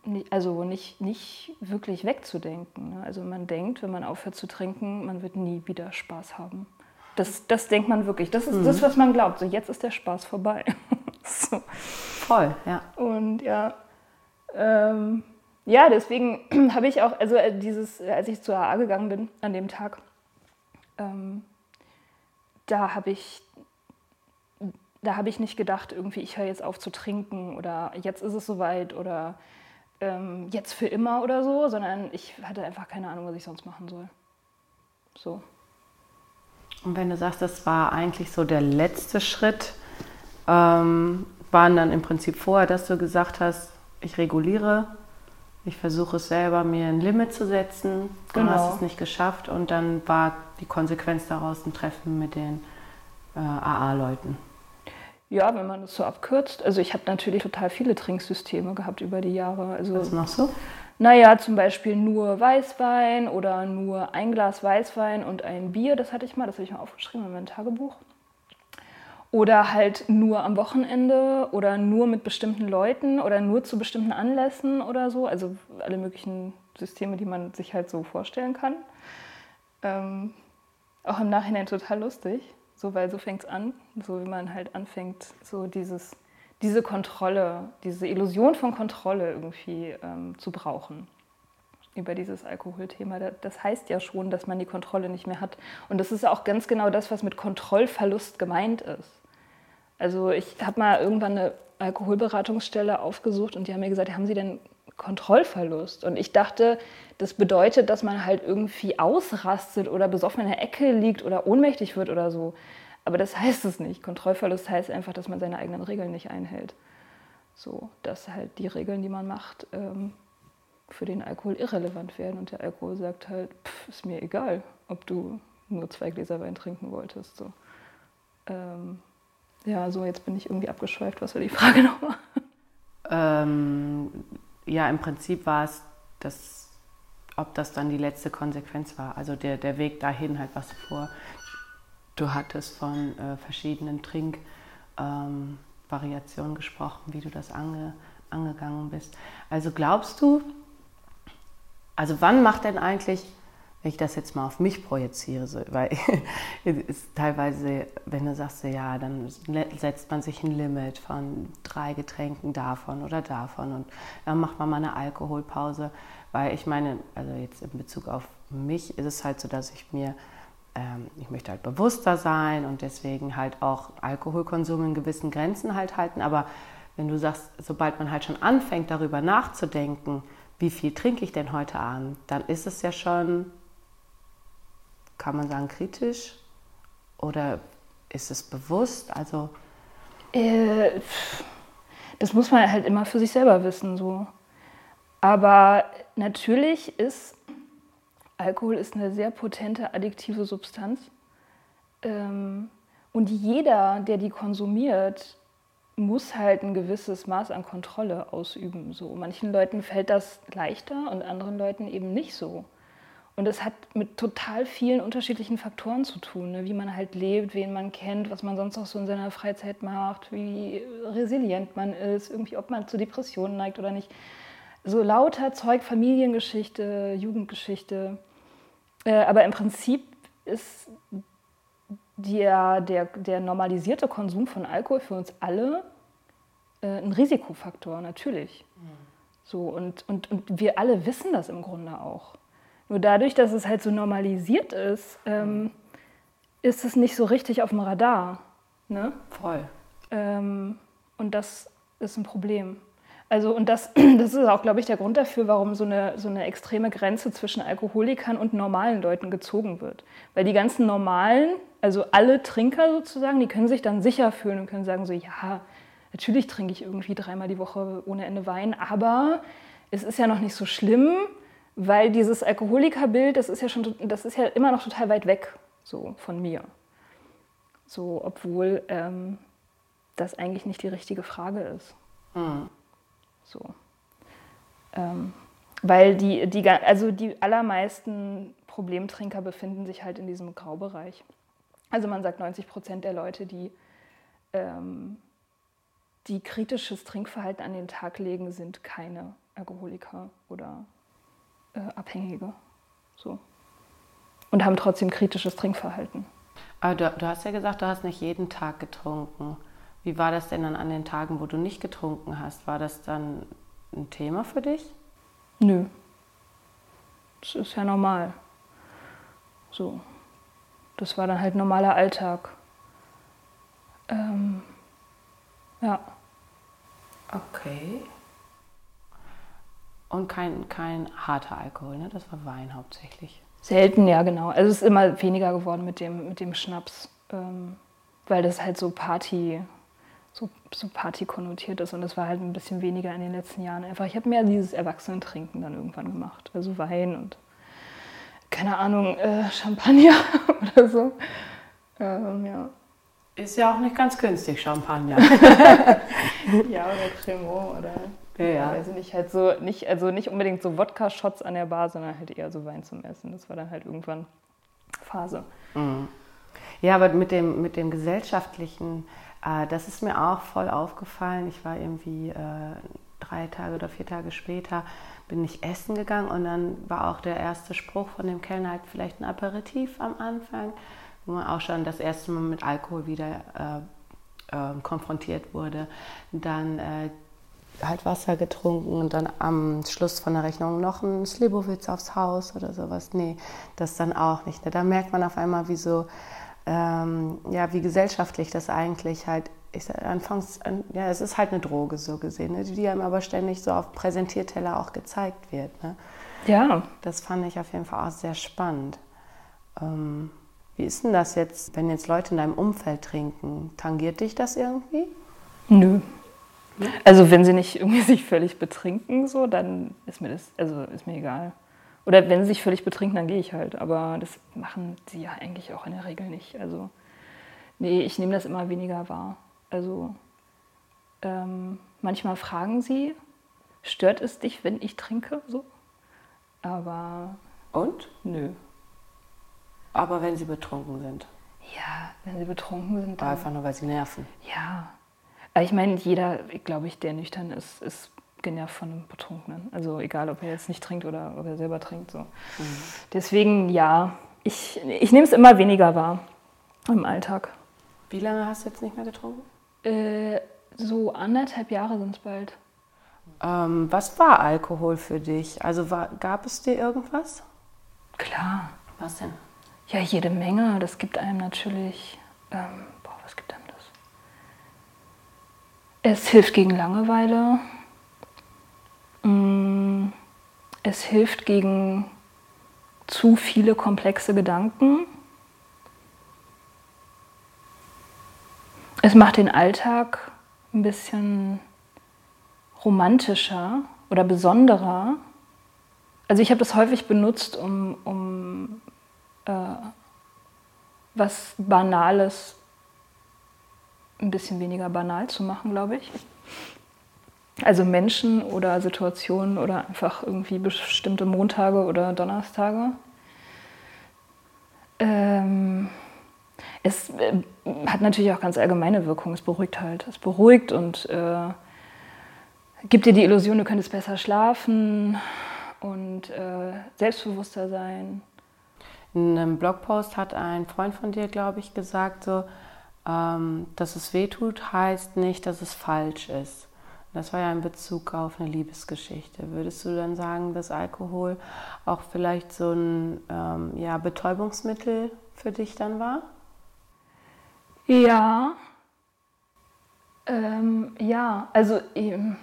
nicht, also nicht, nicht wirklich wegzudenken. Ne? Also man denkt, wenn man aufhört zu trinken, man wird nie wieder Spaß haben. Das, das denkt man wirklich. Das ist mhm. das, was man glaubt. So, jetzt ist der Spaß vorbei. so. Voll, ja. Und ja, ähm, ja, deswegen habe ich auch, also äh, dieses, als ich zur AA gegangen bin an dem Tag, ähm, da habe ich da habe ich nicht gedacht, irgendwie, ich höre jetzt auf zu trinken oder jetzt ist es soweit oder ähm, jetzt für immer oder so, sondern ich hatte einfach keine Ahnung, was ich sonst machen soll. So. Und wenn du sagst, das war eigentlich so der letzte Schritt, ähm, waren dann im Prinzip vorher, dass du gesagt hast, ich reguliere, ich versuche es selber, mir ein Limit zu setzen, du genau. hast es nicht geschafft und dann war die Konsequenz daraus ein Treffen mit den äh, AA-Leuten. Ja, wenn man das so abkürzt. Also ich habe natürlich total viele Trinksysteme gehabt über die Jahre. Also, Was machst du? Naja, zum Beispiel nur Weißwein oder nur ein Glas Weißwein und ein Bier. Das hatte ich mal, das habe ich mal aufgeschrieben in meinem Tagebuch. Oder halt nur am Wochenende oder nur mit bestimmten Leuten oder nur zu bestimmten Anlässen oder so. Also alle möglichen Systeme, die man sich halt so vorstellen kann. Ähm, auch im Nachhinein total lustig. So, weil so fängt es an, so wie man halt anfängt, so dieses, diese Kontrolle, diese Illusion von Kontrolle irgendwie ähm, zu brauchen über dieses Alkoholthema. Das heißt ja schon, dass man die Kontrolle nicht mehr hat. Und das ist auch ganz genau das, was mit Kontrollverlust gemeint ist. Also ich habe mal irgendwann eine Alkoholberatungsstelle aufgesucht und die haben mir gesagt, haben Sie denn Kontrollverlust? Und ich dachte, das bedeutet, dass man halt irgendwie ausrastet oder besoffen in der Ecke liegt oder ohnmächtig wird oder so. Aber das heißt es nicht. Kontrollverlust heißt einfach, dass man seine eigenen Regeln nicht einhält. So, dass halt die Regeln, die man macht, ähm, für den Alkohol irrelevant werden. Und der Alkohol sagt halt, pff, ist mir egal, ob du nur zwei Gläser Wein trinken wolltest. So. Ähm, ja, so jetzt bin ich irgendwie abgeschweift. Was war die Frage nochmal? Ähm, ja, im Prinzip war es, das, ob das dann die letzte Konsequenz war. Also der, der Weg dahin, halt was vor. Du hattest von äh, verschiedenen Trinkvariationen ähm, gesprochen, wie du das ange, angegangen bist. Also glaubst du, also wann macht denn eigentlich wenn ich das jetzt mal auf mich projiziere, so, weil es teilweise, wenn du sagst, ja, dann setzt man sich ein Limit von drei Getränken davon oder davon und dann macht man mal eine Alkoholpause, weil ich meine, also jetzt in Bezug auf mich ist es halt so, dass ich mir, ähm, ich möchte halt bewusster sein und deswegen halt auch Alkoholkonsum in gewissen Grenzen halt halten, aber wenn du sagst, sobald man halt schon anfängt, darüber nachzudenken, wie viel trinke ich denn heute Abend, dann ist es ja schon kann man sagen, kritisch oder ist es bewusst? Also äh, das muss man halt immer für sich selber wissen. So. Aber natürlich ist Alkohol ist eine sehr potente addiktive Substanz. Ähm, und jeder, der die konsumiert, muss halt ein gewisses Maß an Kontrolle ausüben. So. Manchen Leuten fällt das leichter und anderen Leuten eben nicht so. Und es hat mit total vielen unterschiedlichen Faktoren zu tun, ne? wie man halt lebt, wen man kennt, was man sonst auch so in seiner Freizeit macht, wie resilient man ist, irgendwie, ob man zu Depressionen neigt oder nicht. So lauter Zeug, Familiengeschichte, Jugendgeschichte. Äh, aber im Prinzip ist der, der, der normalisierte Konsum von Alkohol für uns alle äh, ein Risikofaktor, natürlich. Mhm. So, und, und, und wir alle wissen das im Grunde auch. Nur dadurch, dass es halt so normalisiert ist, ähm, ist es nicht so richtig auf dem Radar. Ne? Voll. Ähm, und das ist ein Problem. Also, und das, das ist auch, glaube ich, der Grund dafür, warum so eine, so eine extreme Grenze zwischen Alkoholikern und normalen Leuten gezogen wird. Weil die ganzen normalen, also alle Trinker sozusagen, die können sich dann sicher fühlen und können sagen so, ja, natürlich trinke ich irgendwie dreimal die Woche ohne Ende Wein, aber es ist ja noch nicht so schlimm, weil dieses Alkoholikerbild, das ist ja schon, das ist ja immer noch total weit weg so von mir. So, obwohl ähm, das eigentlich nicht die richtige Frage ist. Mhm. So. Ähm, weil die, die, also die allermeisten Problemtrinker befinden sich halt in diesem Graubereich. Also man sagt 90 Prozent der Leute, die, ähm, die kritisches Trinkverhalten an den Tag legen, sind keine Alkoholiker oder äh, Abhängige. So. Und haben trotzdem kritisches Trinkverhalten. Aber du, du, hast ja gesagt, du hast nicht jeden Tag getrunken. Wie war das denn dann an den Tagen, wo du nicht getrunken hast? War das dann ein Thema für dich? Nö. Das ist ja normal. So. Das war dann halt normaler Alltag. Ähm, ja. Okay. Und kein, kein harter Alkohol, ne? das war Wein hauptsächlich. Selten, ja, genau. Also es ist immer weniger geworden mit dem, mit dem Schnaps, ähm, weil das halt so Party, so, so Party konnotiert ist und das war halt ein bisschen weniger in den letzten Jahren. Einfach, ich habe mehr dieses Erwachsenentrinken dann irgendwann gemacht. Also Wein und keine Ahnung, äh, Champagner oder so. Ähm, ja. Ist ja auch nicht ganz günstig, Champagner. ja, oder Cremant oder ja, ja. Also nicht halt so, nicht, also nicht unbedingt so Wodka-Shots an der Bar, sondern halt eher so Wein zum Essen. Das war dann halt irgendwann Phase. Mhm. Ja, aber mit dem, mit dem gesellschaftlichen, äh, das ist mir auch voll aufgefallen. Ich war irgendwie äh, drei Tage oder vier Tage später, bin ich essen gegangen und dann war auch der erste Spruch von dem Kellner halt vielleicht ein Aperitif am Anfang, wo man auch schon das erste Mal mit Alkohol wieder äh, äh konfrontiert wurde. Dann äh, halt Wasser getrunken und dann am Schluss von der Rechnung noch ein Slibowitz aufs Haus oder sowas. Nee, das dann auch nicht. Da merkt man auf einmal, wie so, ähm, ja, wie gesellschaftlich das eigentlich halt ich sag, anfangs, ja, es ist halt eine Droge so gesehen, ne, die einem aber ständig so auf Präsentierteller auch gezeigt wird. Ne? Ja. Das fand ich auf jeden Fall auch sehr spannend. Ähm, wie ist denn das jetzt, wenn jetzt Leute in deinem Umfeld trinken? Tangiert dich das irgendwie? Nö. Also wenn sie nicht irgendwie sich völlig betrinken, so, dann ist mir das, also ist mir egal. Oder wenn sie sich völlig betrinken, dann gehe ich halt. Aber das machen sie ja eigentlich auch in der Regel nicht. Also nee, ich nehme das immer weniger wahr. Also ähm, manchmal fragen sie, stört es dich, wenn ich trinke? So. Aber. Und? Nö. Aber wenn sie betrunken sind. Ja, wenn sie betrunken sind. Dann Einfach nur, weil sie nerven. Ja. Ich meine, jeder, glaube ich, der nüchtern ist, ist genervt von einem Betrunkenen. Also egal, ob er jetzt nicht trinkt oder ob er selber trinkt. So. Mhm. Deswegen ja, ich, ich nehme es immer weniger wahr im Alltag. Wie lange hast du jetzt nicht mehr getrunken? Äh, so anderthalb Jahre sind es bald. Ähm, was war Alkohol für dich? Also war, gab es dir irgendwas? Klar. Was denn? Ja, jede Menge. Das gibt einem natürlich. Ähm, boah, was gibt einem? Es hilft gegen Langeweile. Mm, es hilft gegen zu viele komplexe Gedanken. Es macht den Alltag ein bisschen romantischer oder besonderer. Also ich habe das häufig benutzt, um, um äh, was Banales ein bisschen weniger banal zu machen, glaube ich. Also Menschen oder Situationen oder einfach irgendwie bestimmte Montage oder Donnerstage. Ähm, es äh, hat natürlich auch ganz allgemeine Wirkung. Es beruhigt halt. Es beruhigt und äh, gibt dir die Illusion, du könntest besser schlafen und äh, selbstbewusster sein. In einem Blogpost hat ein Freund von dir, glaube ich, gesagt, so, ähm, dass es wehtut, heißt nicht, dass es falsch ist. Das war ja in Bezug auf eine Liebesgeschichte. Würdest du dann sagen, dass Alkohol auch vielleicht so ein ähm, ja, Betäubungsmittel für dich dann war? Ja. Ähm, ja, also ähm,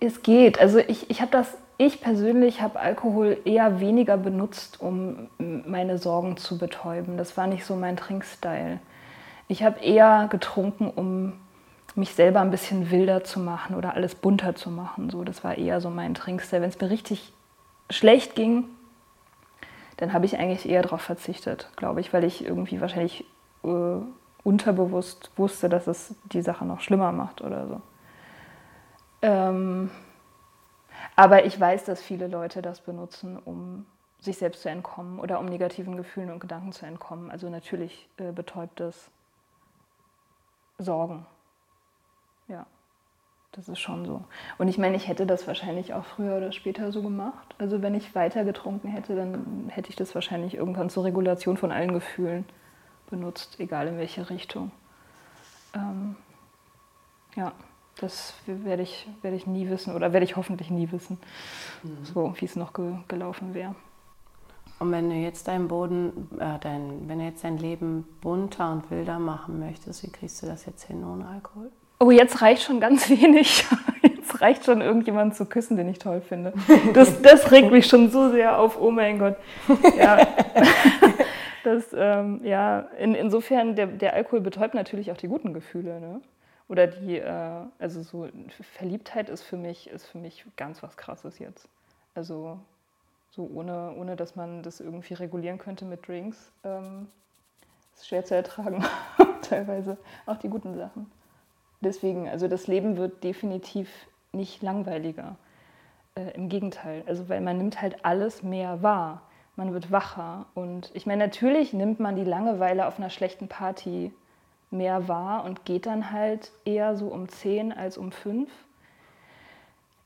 es geht. Also ich, ich habe das ich persönlich habe Alkohol eher weniger benutzt, um meine Sorgen zu betäuben. Das war nicht so mein Trinkstyle. Ich habe eher getrunken, um mich selber ein bisschen wilder zu machen oder alles bunter zu machen. So, das war eher so mein Trinkstyle. Wenn es mir richtig schlecht ging, dann habe ich eigentlich eher darauf verzichtet, glaube ich, weil ich irgendwie wahrscheinlich äh, unterbewusst wusste, dass es die Sache noch schlimmer macht oder so. Ähm, aber ich weiß, dass viele Leute das benutzen, um sich selbst zu entkommen oder um negativen Gefühlen und Gedanken zu entkommen. Also natürlich äh, betäubt es Sorgen. Ja, das ist schon so. Und ich meine, ich hätte das wahrscheinlich auch früher oder später so gemacht. Also wenn ich weiter getrunken hätte, dann hätte ich das wahrscheinlich irgendwann zur Regulation von allen Gefühlen benutzt, egal in welche Richtung. Ähm, ja. Das werde ich, werde ich nie wissen oder werde ich hoffentlich nie wissen, mhm. so wie es noch ge gelaufen wäre. Und wenn du jetzt deinen Boden, äh, dein, wenn du jetzt dein Leben bunter und wilder machen möchtest, wie kriegst du das jetzt hin ohne Alkohol? Oh, jetzt reicht schon ganz wenig. Jetzt reicht schon irgendjemanden zu küssen, den ich toll finde. Das, das regt mich schon so sehr auf. Oh mein Gott. Ja. Das, ähm, ja, in, insofern, der, der Alkohol betäubt natürlich auch die guten Gefühle. Ne? Oder die, äh, also so Verliebtheit ist für mich, ist für mich ganz was krasses jetzt. Also so ohne, ohne dass man das irgendwie regulieren könnte mit Drinks. Ähm, ist schwer zu ertragen, teilweise. Auch die guten Sachen. Deswegen, also das Leben wird definitiv nicht langweiliger. Äh, Im Gegenteil. Also weil man nimmt halt alles mehr wahr. Man wird wacher. Und ich meine, natürlich nimmt man die Langeweile auf einer schlechten Party mehr wahr und geht dann halt eher so um 10 als um 5.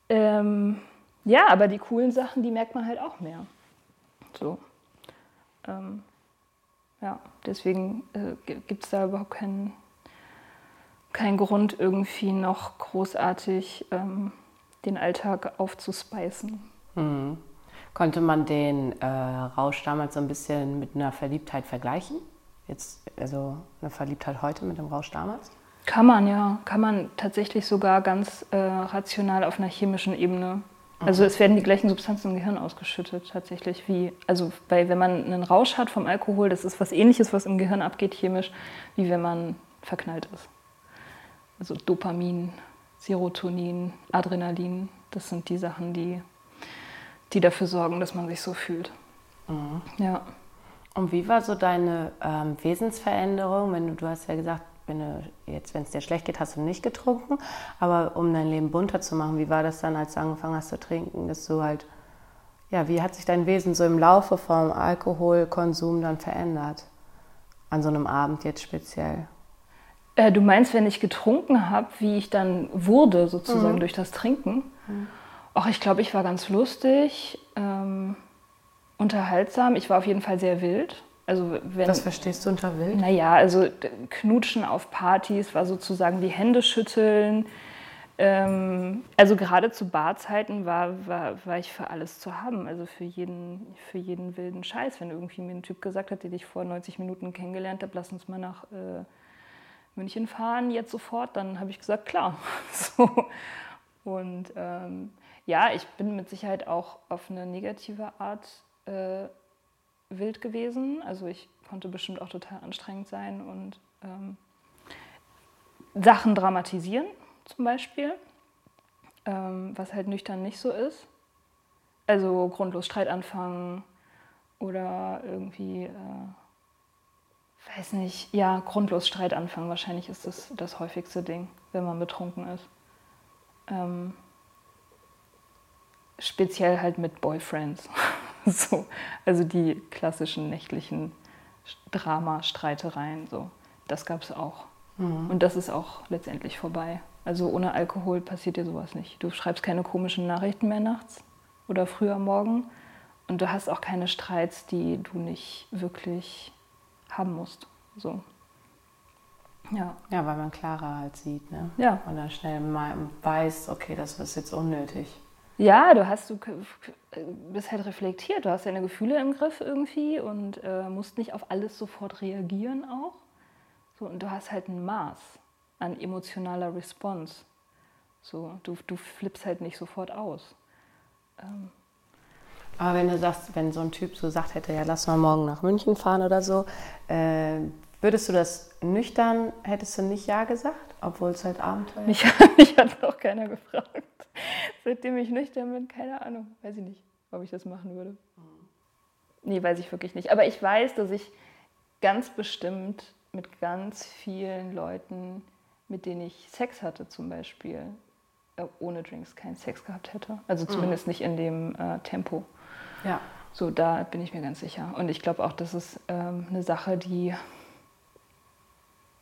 Ähm, ja, aber die coolen Sachen, die merkt man halt auch mehr. So. Ähm, ja, deswegen äh, gibt es da überhaupt keinen kein Grund, irgendwie noch großartig ähm, den Alltag aufzuspeisen. Hm. Konnte man den äh, Rausch damals so ein bisschen mit einer Verliebtheit vergleichen? Jetzt, also eine Verliebtheit heute mit dem Rausch damals? Kann man, ja. Kann man tatsächlich sogar ganz äh, rational auf einer chemischen Ebene. Also es werden die gleichen Substanzen im Gehirn ausgeschüttet, tatsächlich wie, also weil wenn man einen Rausch hat vom Alkohol, das ist was ähnliches, was im Gehirn abgeht chemisch, wie wenn man verknallt ist. Also Dopamin, Serotonin, Adrenalin, das sind die Sachen, die, die dafür sorgen, dass man sich so fühlt. Mhm. Ja. Und wie war so deine ähm, Wesensveränderung, wenn du, du hast ja gesagt, wenn du jetzt, wenn es dir schlecht geht, hast du nicht getrunken, aber um dein Leben bunter zu machen, wie war das dann, als du angefangen hast zu trinken, dass du halt, ja, wie hat sich dein Wesen so im Laufe vom Alkoholkonsum dann verändert? An so einem Abend jetzt speziell? Äh, du meinst, wenn ich getrunken habe, wie ich dann wurde, sozusagen durch das Trinken? Ach, ich glaube, ich war ganz lustig, ähm, unterhaltsam. Ich war auf jeden Fall sehr wild. Also wenn, Was verstehst du unter wild? Naja, also Knutschen auf Partys war sozusagen wie Hände schütteln. Ähm, also gerade zu Barzeiten war, war, war ich für alles zu haben. Also für jeden, für jeden wilden Scheiß. Wenn irgendwie mir ein Typ gesagt hat, den ich vor 90 Minuten kennengelernt habe, lass uns mal nach äh, München fahren, jetzt sofort, dann habe ich gesagt, klar. So. Und ähm, ja, ich bin mit Sicherheit auch auf eine negative Art äh, wild gewesen. Also ich konnte bestimmt auch total anstrengend sein und ähm, Sachen dramatisieren zum Beispiel, ähm, was halt nüchtern nicht so ist. Also grundlos Streit anfangen oder irgendwie, äh, weiß nicht, ja, grundlos Streit anfangen. Wahrscheinlich ist das das häufigste Ding, wenn man betrunken ist. Ähm, speziell halt mit Boyfriends. so, also die klassischen nächtlichen Drama-Streitereien. So. Das gab es auch. Und das ist auch letztendlich vorbei. Also ohne Alkohol passiert dir sowas nicht. Du schreibst keine komischen Nachrichten mehr nachts oder früh am Morgen. Und du hast auch keine Streits, die du nicht wirklich haben musst. So. Ja. Ja, weil man klarer halt sieht, ne? Ja. Und dann schnell mal weiß, okay, das ist jetzt unnötig. Ja, du hast, du bist halt reflektiert, du hast deine Gefühle im Griff irgendwie und äh, musst nicht auf alles sofort reagieren auch. So, und du hast halt ein Maß an emotionaler Response. So, du, du flippst halt nicht sofort aus. Ähm, Aber wenn du sagst, wenn so ein Typ so sagt hätte, ja, lass mal morgen nach München fahren oder so, äh, würdest du das nüchtern, hättest du nicht Ja gesagt, obwohl es halt Abenteuer mich, mich hat noch keiner gefragt. Seitdem ich nüchtern bin, keine Ahnung, weiß ich nicht, ob ich das machen würde. Nee, weiß ich wirklich nicht. Aber ich weiß, dass ich ganz bestimmt mit ganz vielen Leuten, mit denen ich Sex hatte zum Beispiel, äh, ohne Drinks keinen Sex gehabt hätte. Also zumindest nicht in dem äh, Tempo. Ja. So, da bin ich mir ganz sicher. Und ich glaube auch, das ist ähm, eine Sache, die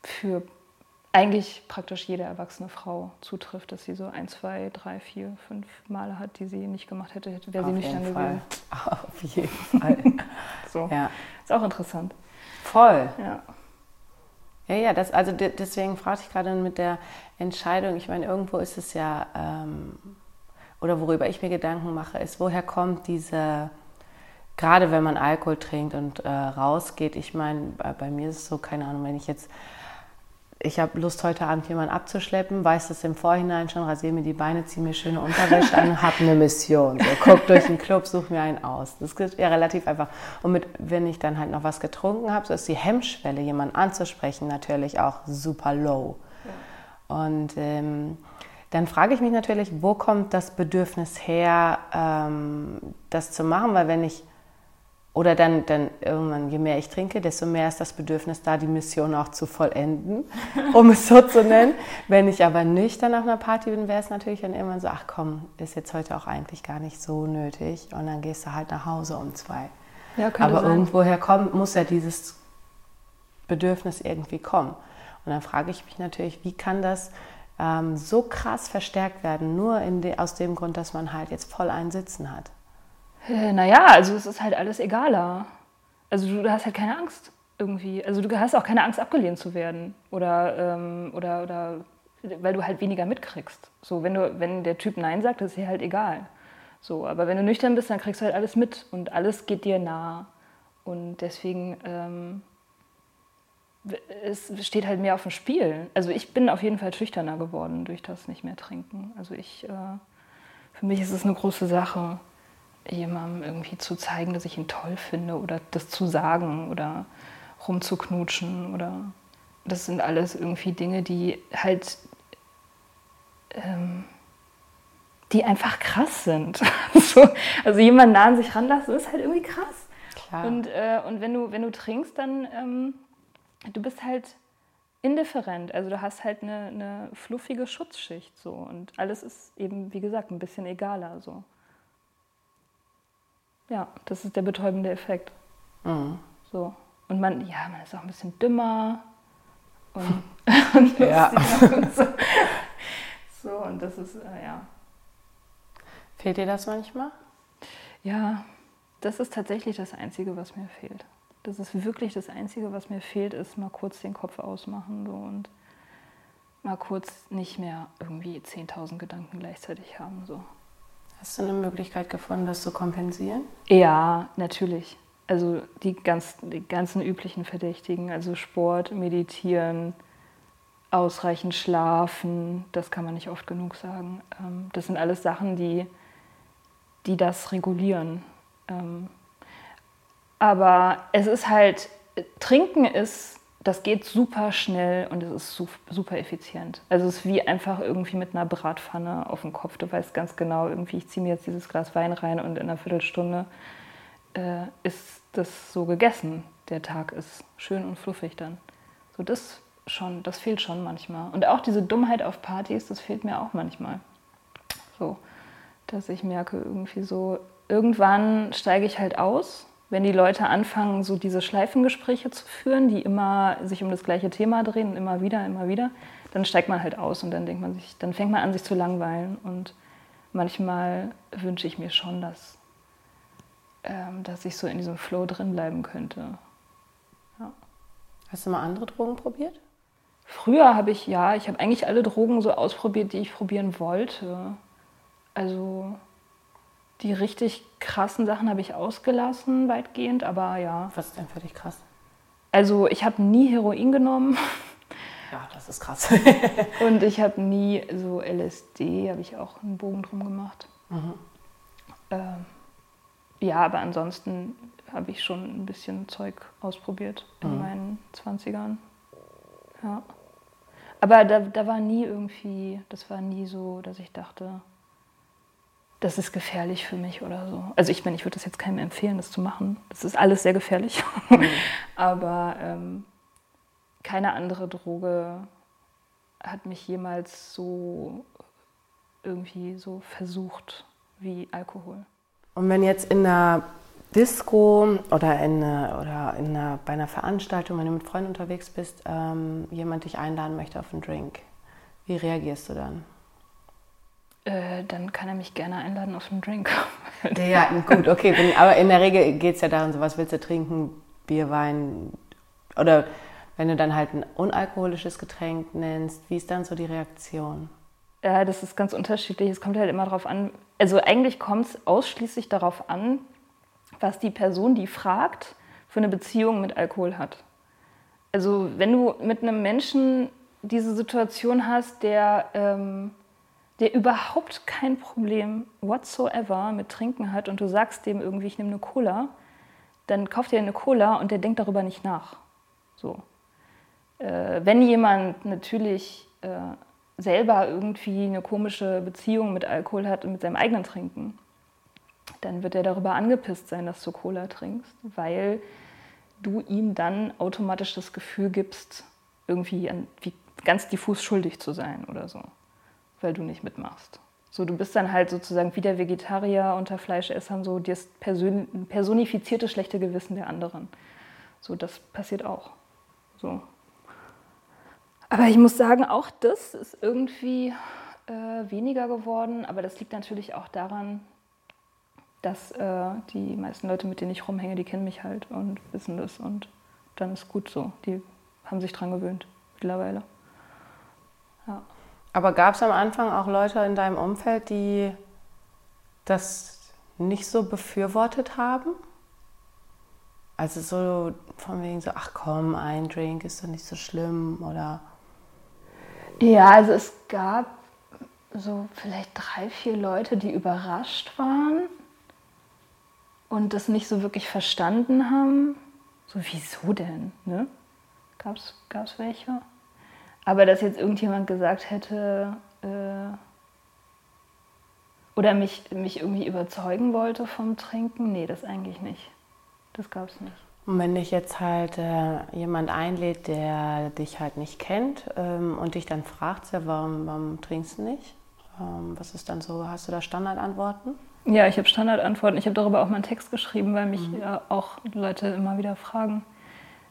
für eigentlich praktisch jede erwachsene Frau zutrifft, dass sie so ein, zwei, drei, vier, fünf Male hat, die sie nicht gemacht hätte, hätte wäre sie nüchtern jeden gewesen. Fall. Auf jeden Fall. So. ja. Ist auch interessant. Voll. Ja. Ja, ja, das, also de- deswegen fragte ich gerade mit der Entscheidung, ich meine, irgendwo ist es ja, ähm, oder worüber ich mir Gedanken mache, ist, woher kommt diese, gerade wenn man Alkohol trinkt und äh, rausgeht, ich meine, bei, bei mir ist es so, keine Ahnung, wenn ich jetzt, ich habe Lust, heute Abend jemanden abzuschleppen, weiß das im Vorhinein schon, rasiere mir die Beine, ziehe mir schöne Unterwäsche an, habe eine Mission. So, guck durch den Club, such mir einen aus. Das ist ja relativ einfach. Und mit, wenn ich dann halt noch was getrunken habe, so ist die Hemmschwelle, jemanden anzusprechen, natürlich auch super low. Und ähm, dann frage ich mich natürlich, wo kommt das Bedürfnis her, ähm, das zu machen? Weil wenn ich, oder dann, dann irgendwann, je mehr ich trinke, desto mehr ist das Bedürfnis da, die Mission auch zu vollenden, um es so zu nennen. Wenn ich aber nüchtern auf einer Party bin, wäre es natürlich dann irgendwann so, ach komm, ist jetzt heute auch eigentlich gar nicht so nötig. Und dann gehst du halt nach Hause um zwei. Ja, Aber sein. irgendwoher kommt, muss ja dieses Bedürfnis irgendwie kommen. Und dann frage ich mich natürlich, wie kann das ähm, so krass verstärkt werden, nur de, aus dem Grund, dass man halt jetzt voll einen Sitzen hat. Naja, also es ist halt alles egaler. Also du, du hast halt keine Angst irgendwie. Also du hast auch keine Angst, abgelehnt zu werden. Oder, ähm, oder, oder weil du halt weniger mitkriegst. So, wenn du, wenn der Typ Nein sagt, ist dir halt egal. So, aber wenn du nüchtern bist, dann kriegst du halt alles mit und alles geht dir nah. Und deswegen, ähm, es steht halt mehr auf dem Spiel. Also ich bin auf jeden Fall schüchterner geworden durch das nicht mehr trinken. Also ich, äh, für mich ist es eine große Sache, jemandem irgendwie zu zeigen, dass ich ihn toll finde oder das zu sagen oder rumzuknutschen oder das sind alles irgendwie Dinge, die halt ähm, die einfach krass sind. so, also jemanden nah an sich ranlassen, ist halt irgendwie krass. Klar. Und, äh, und wenn, du, wenn du trinkst, dann ähm, du bist halt indifferent. Also du hast halt eine, eine fluffige Schutzschicht so und alles ist eben, wie gesagt, ein bisschen egaler so. Ja, das ist der betäubende Effekt. Mhm. So. Und man, ja, man ist auch ein bisschen dümmer und, und ja. und so. so. und das ist, äh, ja. Fehlt dir das manchmal? Ja, das ist tatsächlich das Einzige, was mir fehlt. Das ist wirklich das Einzige, was mir fehlt, ist mal kurz den Kopf ausmachen so, und mal kurz nicht mehr irgendwie 10.000 Gedanken gleichzeitig haben. So. Hast du eine Möglichkeit gefunden, das zu kompensieren? Ja, natürlich. Also die, ganz, die ganzen üblichen Verdächtigen, also Sport, Meditieren, ausreichend schlafen, das kann man nicht oft genug sagen. Ähm, das sind alles Sachen, die, die das regulieren. Ähm, aber es ist halt, Trinken ist, das geht super schnell und es ist super effizient. Also es ist wie einfach irgendwie mit einer Bratpfanne auf dem Kopf. Du weißt ganz genau, irgendwie, ich ziehe mir jetzt dieses Glas Wein rein und in einer Viertelstunde äh, ist das so gegessen. Der Tag ist schön und fluffig dann. So das schon, das fehlt schon manchmal. Und auch diese Dummheit auf Partys, das fehlt mir auch manchmal. So, dass ich merke irgendwie so, irgendwann steige ich halt aus wenn die Leute anfangen, so diese Schleifengespräche zu führen, die immer sich um das gleiche Thema drehen, immer wieder, immer wieder, dann steigt man halt aus und dann denkt man sich, dann fängt man an, sich zu langweilen. Und manchmal wünsche ich mir schon, dass, ähm, dass ich so in diesem Flow drin bleiben könnte. Ja. Hast du mal andere Drogen probiert? Früher habe ich ja, ich habe eigentlich alle Drogen so ausprobiert, die ich probieren wollte. Also die richtig krassen Sachen habe ich ausgelassen, weitgehend, aber ja. Was ist denn für dich krass? Also ich habe nie Heroin genommen. Ja, das ist krass. und ich habe nie so LSD, habe ich auch einen Bogen drum gemacht. Mhm. Ähm, ja, aber ansonsten habe ich schon ein bisschen Zeug ausprobiert in mhm. meinen 20ern. Ja. Aber da, da war nie irgendwie, das war nie so, dass ich dachte, das ist gefährlich für mich oder so. Also ich meine, ich würde das jetzt keinem empfehlen, das zu machen. Das ist alles sehr gefährlich. Mhm. Aber ähm, keine andere Droge hat mich jemals so irgendwie so versucht wie Alkohol. Und wenn jetzt in einer Disco oder, in, oder in einer, bei einer Veranstaltung, wenn du mit Freunden unterwegs bist, ähm, jemand dich einladen möchte auf einen Drink, wie reagierst du dann? Äh, dann kann er mich gerne einladen auf einen Drink. ja, gut, okay. Wenn, aber in der Regel geht es ja darum, so was willst du trinken? Bier, Wein oder wenn du dann halt ein unalkoholisches Getränk nennst, wie ist dann so die Reaktion? Ja, das ist ganz unterschiedlich. Es kommt halt immer darauf an. Also eigentlich kommt es ausschließlich darauf an, was die Person, die fragt, für eine Beziehung mit Alkohol hat. Also wenn du mit einem Menschen diese Situation hast, der ähm, der überhaupt kein Problem whatsoever mit Trinken hat und du sagst dem irgendwie, ich nehme eine Cola, dann kauft er eine Cola und der denkt darüber nicht nach. So. Äh, wenn jemand natürlich äh, selber irgendwie eine komische Beziehung mit Alkohol hat und mit seinem eigenen Trinken, dann wird er darüber angepisst sein, dass du Cola trinkst, weil du ihm dann automatisch das Gefühl gibst, irgendwie an, wie ganz diffus schuldig zu sein oder so weil du nicht mitmachst. So, du bist dann halt sozusagen wie der Vegetarier unter Fleischessern, so das personifizierte schlechte Gewissen der anderen. So, das passiert auch. So. Aber ich muss sagen, auch das ist irgendwie äh, weniger geworden. Aber das liegt natürlich auch daran, dass äh, die meisten Leute, mit denen ich rumhänge, die kennen mich halt und wissen das. Und dann ist gut so. Die haben sich dran gewöhnt mittlerweile. Ja. Aber gab es am Anfang auch Leute in deinem Umfeld, die das nicht so befürwortet haben? Also so von wegen so, ach komm, ein Drink ist doch nicht so schlimm oder. Ja, also es gab so vielleicht drei, vier Leute, die überrascht waren und das nicht so wirklich verstanden haben. So, wieso denn? Ne? Gab es welche? Aber dass jetzt irgendjemand gesagt hätte äh, oder mich, mich irgendwie überzeugen wollte vom Trinken, nee, das eigentlich nicht. Das gab es nicht. Und wenn dich jetzt halt äh, jemand einlädt, der dich halt nicht kennt ähm, und dich dann fragt, ja, warum, warum trinkst du nicht? Ähm, was ist dann so, hast du da Standardantworten? Ja, ich habe Standardantworten. Ich habe darüber auch mal einen Text geschrieben, weil mich mhm. ja auch Leute immer wieder fragen.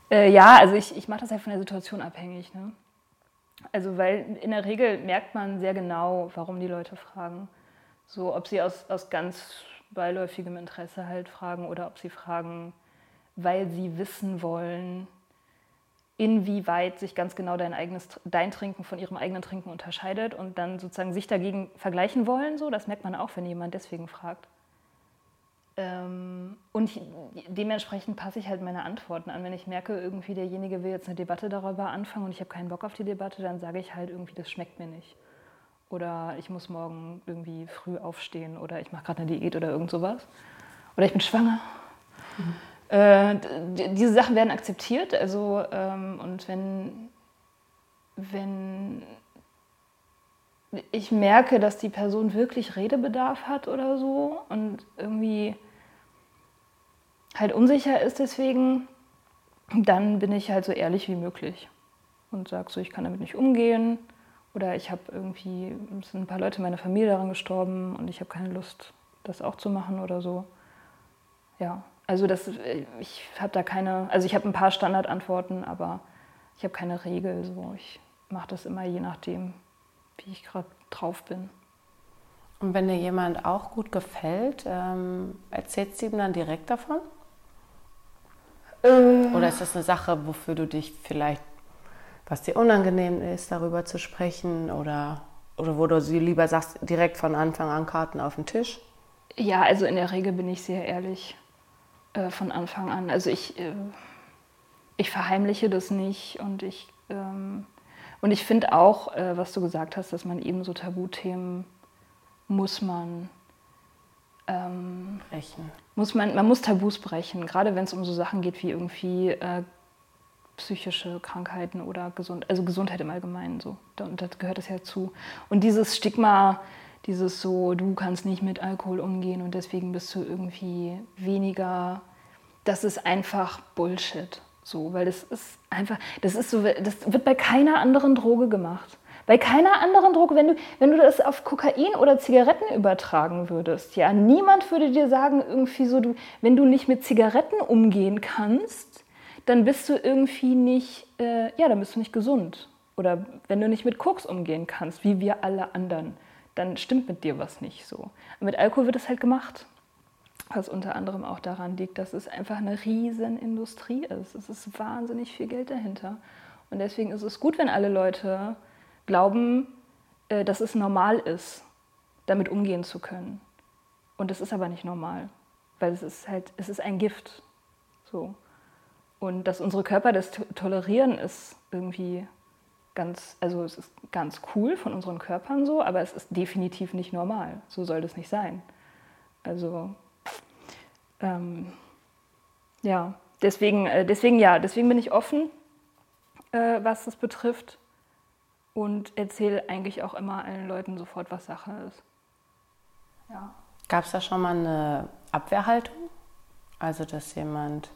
Äh, ja, also ich, ich mache das halt von der Situation abhängig. Ne? Also weil in der Regel merkt man sehr genau, warum die Leute fragen. So, ob sie aus, aus ganz beiläufigem Interesse halt fragen oder ob sie fragen, weil sie wissen wollen, inwieweit sich ganz genau dein eigenes dein Trinken von ihrem eigenen Trinken unterscheidet und dann sozusagen sich dagegen vergleichen wollen. So, das merkt man auch, wenn jemand deswegen fragt. Ähm, und dementsprechend passe ich halt meine Antworten an. Wenn ich merke, irgendwie derjenige will jetzt eine Debatte darüber anfangen und ich habe keinen Bock auf die Debatte, dann sage ich halt irgendwie, das schmeckt mir nicht. Oder ich muss morgen irgendwie früh aufstehen oder ich mache gerade eine Diät oder irgend sowas. Oder ich bin schwanger. Mhm. Äh, diese Sachen werden akzeptiert. Also, ähm, und wenn, wenn ich merke, dass die Person wirklich Redebedarf hat oder so und irgendwie halt unsicher ist deswegen, dann bin ich halt so ehrlich wie möglich und sage so, ich kann damit nicht umgehen oder ich habe irgendwie, es sind ein paar Leute meiner Familie daran gestorben und ich habe keine Lust, das auch zu machen oder so. Ja. Also das, ich habe da keine, also ich habe ein paar Standardantworten, aber ich habe keine Regel. So. Ich mache das immer je nachdem, wie ich gerade drauf bin. Und wenn dir jemand auch gut gefällt, ähm, erzählst du ihm dann direkt davon? Äh. Oder ist das eine Sache, wofür du dich vielleicht, was dir unangenehm ist, darüber zu sprechen? Oder, oder wo du sie lieber sagst, direkt von Anfang an Karten auf den Tisch? Ja, also in der Regel bin ich sehr ehrlich. Äh, von Anfang an. Also ich, äh, ich verheimliche das nicht und ich, ähm, und ich finde auch, äh, was du gesagt hast, dass man eben so Tabuthemen muss man ähm, brechen. Muss man, man muss Tabus brechen, gerade wenn es um so Sachen geht wie irgendwie äh, psychische Krankheiten oder gesund, also Gesundheit im Allgemeinen so. Und da gehört das ja zu. Und dieses Stigma, dieses so, du kannst nicht mit Alkohol umgehen und deswegen bist du irgendwie weniger, das ist einfach Bullshit. So, weil das ist einfach, das ist so, das wird bei keiner anderen Droge gemacht. Bei keiner anderen Droge, wenn du, wenn du das auf Kokain oder Zigaretten übertragen würdest, ja, niemand würde dir sagen, irgendwie so, du, wenn du nicht mit Zigaretten umgehen kannst, dann bist du irgendwie nicht, äh, ja, dann bist du nicht gesund. Oder wenn du nicht mit Koks umgehen kannst, wie wir alle anderen dann stimmt mit dir was nicht so. Und mit Alkohol wird es halt gemacht. Was unter anderem auch daran liegt, dass es einfach eine riesen Industrie ist. Es ist wahnsinnig viel Geld dahinter. Und deswegen ist es gut, wenn alle Leute glauben, äh, dass es normal ist, damit umgehen zu können. Und es ist aber nicht normal, weil es ist halt, es ist ein Gift. So. Und dass unsere Körper das tolerieren, ist irgendwie ganz, also es ist ganz cool von unseren Körpern so, aber es ist definitiv nicht normal. So soll das nicht sein. Also ähm, ja, deswegen, äh, deswegen ja, deswegen bin ich offen, äh, was das betrifft und erzähle eigentlich auch immer allen Leuten sofort, was Sache ist. Ja. Gab es da schon mal eine Abwehrhaltung? Also, dass jemand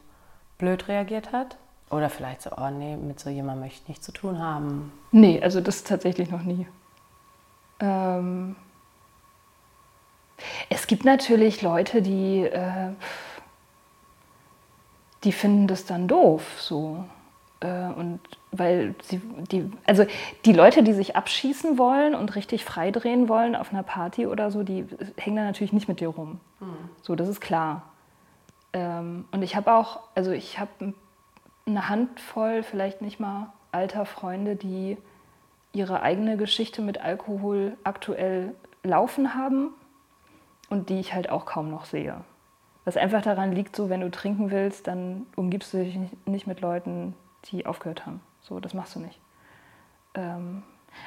blöd reagiert hat? Oder vielleicht so, oh nee, mit so jemandem möchte ich nichts zu tun haben. Nee, also das tatsächlich noch nie. Ähm es gibt natürlich Leute, die, äh, die finden das dann doof so. Äh, und weil sie, die, also die Leute, die sich abschießen wollen und richtig freidrehen wollen auf einer Party oder so, die hängen da natürlich nicht mit dir rum. Mhm. So, das ist klar. Ähm, und ich habe auch, also ich habe ein eine Handvoll, vielleicht nicht mal alter Freunde, die ihre eigene Geschichte mit Alkohol aktuell laufen haben und die ich halt auch kaum noch sehe. Was einfach daran liegt, so wenn du trinken willst, dann umgibst du dich nicht mit Leuten, die aufgehört haben. So, das machst du nicht. Ähm,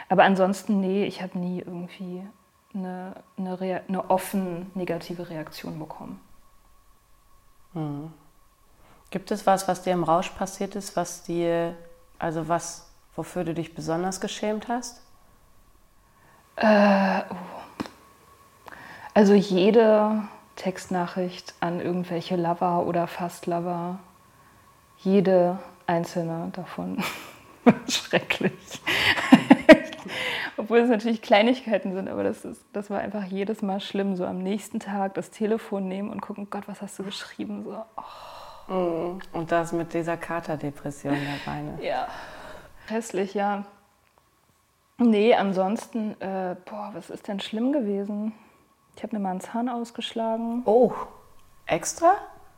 aber ansonsten, nee, ich habe nie irgendwie eine, eine, eine offen negative Reaktion bekommen. Hm. Gibt es was, was dir im Rausch passiert ist, was dir, also was, wofür du dich besonders geschämt hast? Äh, oh. Also jede Textnachricht an irgendwelche Lover oder fast Lover, jede einzelne davon. Schrecklich. Obwohl es natürlich Kleinigkeiten sind, aber das, ist, das war einfach jedes Mal schlimm. So am nächsten Tag das Telefon nehmen und gucken, Gott, was hast du geschrieben? So, oh. Mhm. Und das mit dieser Katerdepression dabei. Ne? Ja, hässlich, ja. Nee, ansonsten, äh, boah, was ist denn schlimm gewesen? Ich habe mir mal einen Zahn ausgeschlagen. Oh, extra?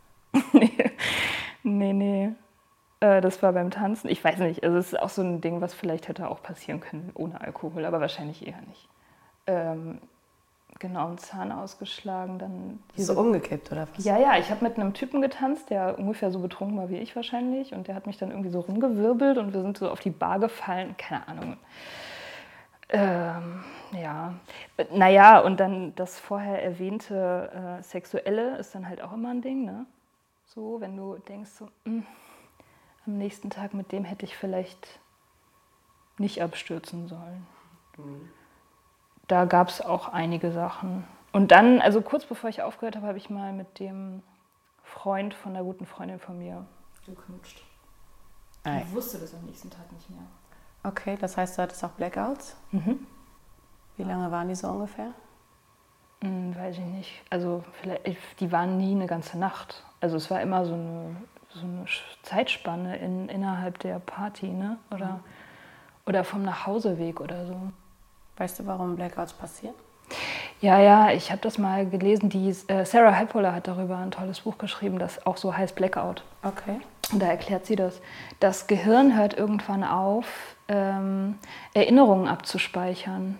nee, nee, nee. Äh, das war beim Tanzen. Ich weiß nicht, also es ist auch so ein Ding, was vielleicht hätte auch passieren können ohne Alkohol, aber wahrscheinlich eher nicht. Ähm, genau, einen Zahn ausgeschlagen, dann... Diese, so umgekippt oder was? Ja, ja, ich habe mit einem Typen getanzt, der ungefähr so betrunken war wie ich wahrscheinlich und der hat mich dann irgendwie so rumgewirbelt und wir sind so auf die Bar gefallen, keine Ahnung. Ähm, ja, naja, und dann das vorher erwähnte äh, Sexuelle ist dann halt auch immer ein Ding, ne? So, wenn du denkst, so, mh, hm, am nächsten Tag, mit dem hätte ich vielleicht nicht abstürzen sollen. Mhm. Da gab es auch einige Sachen. Und dann, also kurz bevor ich aufgehört habe, habe ich mal mit dem Freund von einer guten Freundin von mir geknutscht. Ich wusste das am nächsten Tag nicht mehr. Okay, das heißt, du hattest auch Blackouts? Mhm. Wie lange waren die so ungefähr? Hm, weiß ich nicht. Also vielleicht, die waren nie eine ganze Nacht. Also es war immer so eine so eine Zeitspanne in, innerhalb der Party, ne? Oder, mhm. oder vom Nachhauseweg oder so. Weißt du, warum Blackouts passieren? Ja, ja, ich habe das mal gelesen. Die, äh, Sarah Heppola hat darüber ein tolles Buch geschrieben, das auch so heißt Blackout. Okay. Und da erklärt sie das. Das Gehirn hört irgendwann auf, ähm, Erinnerungen abzuspeichern.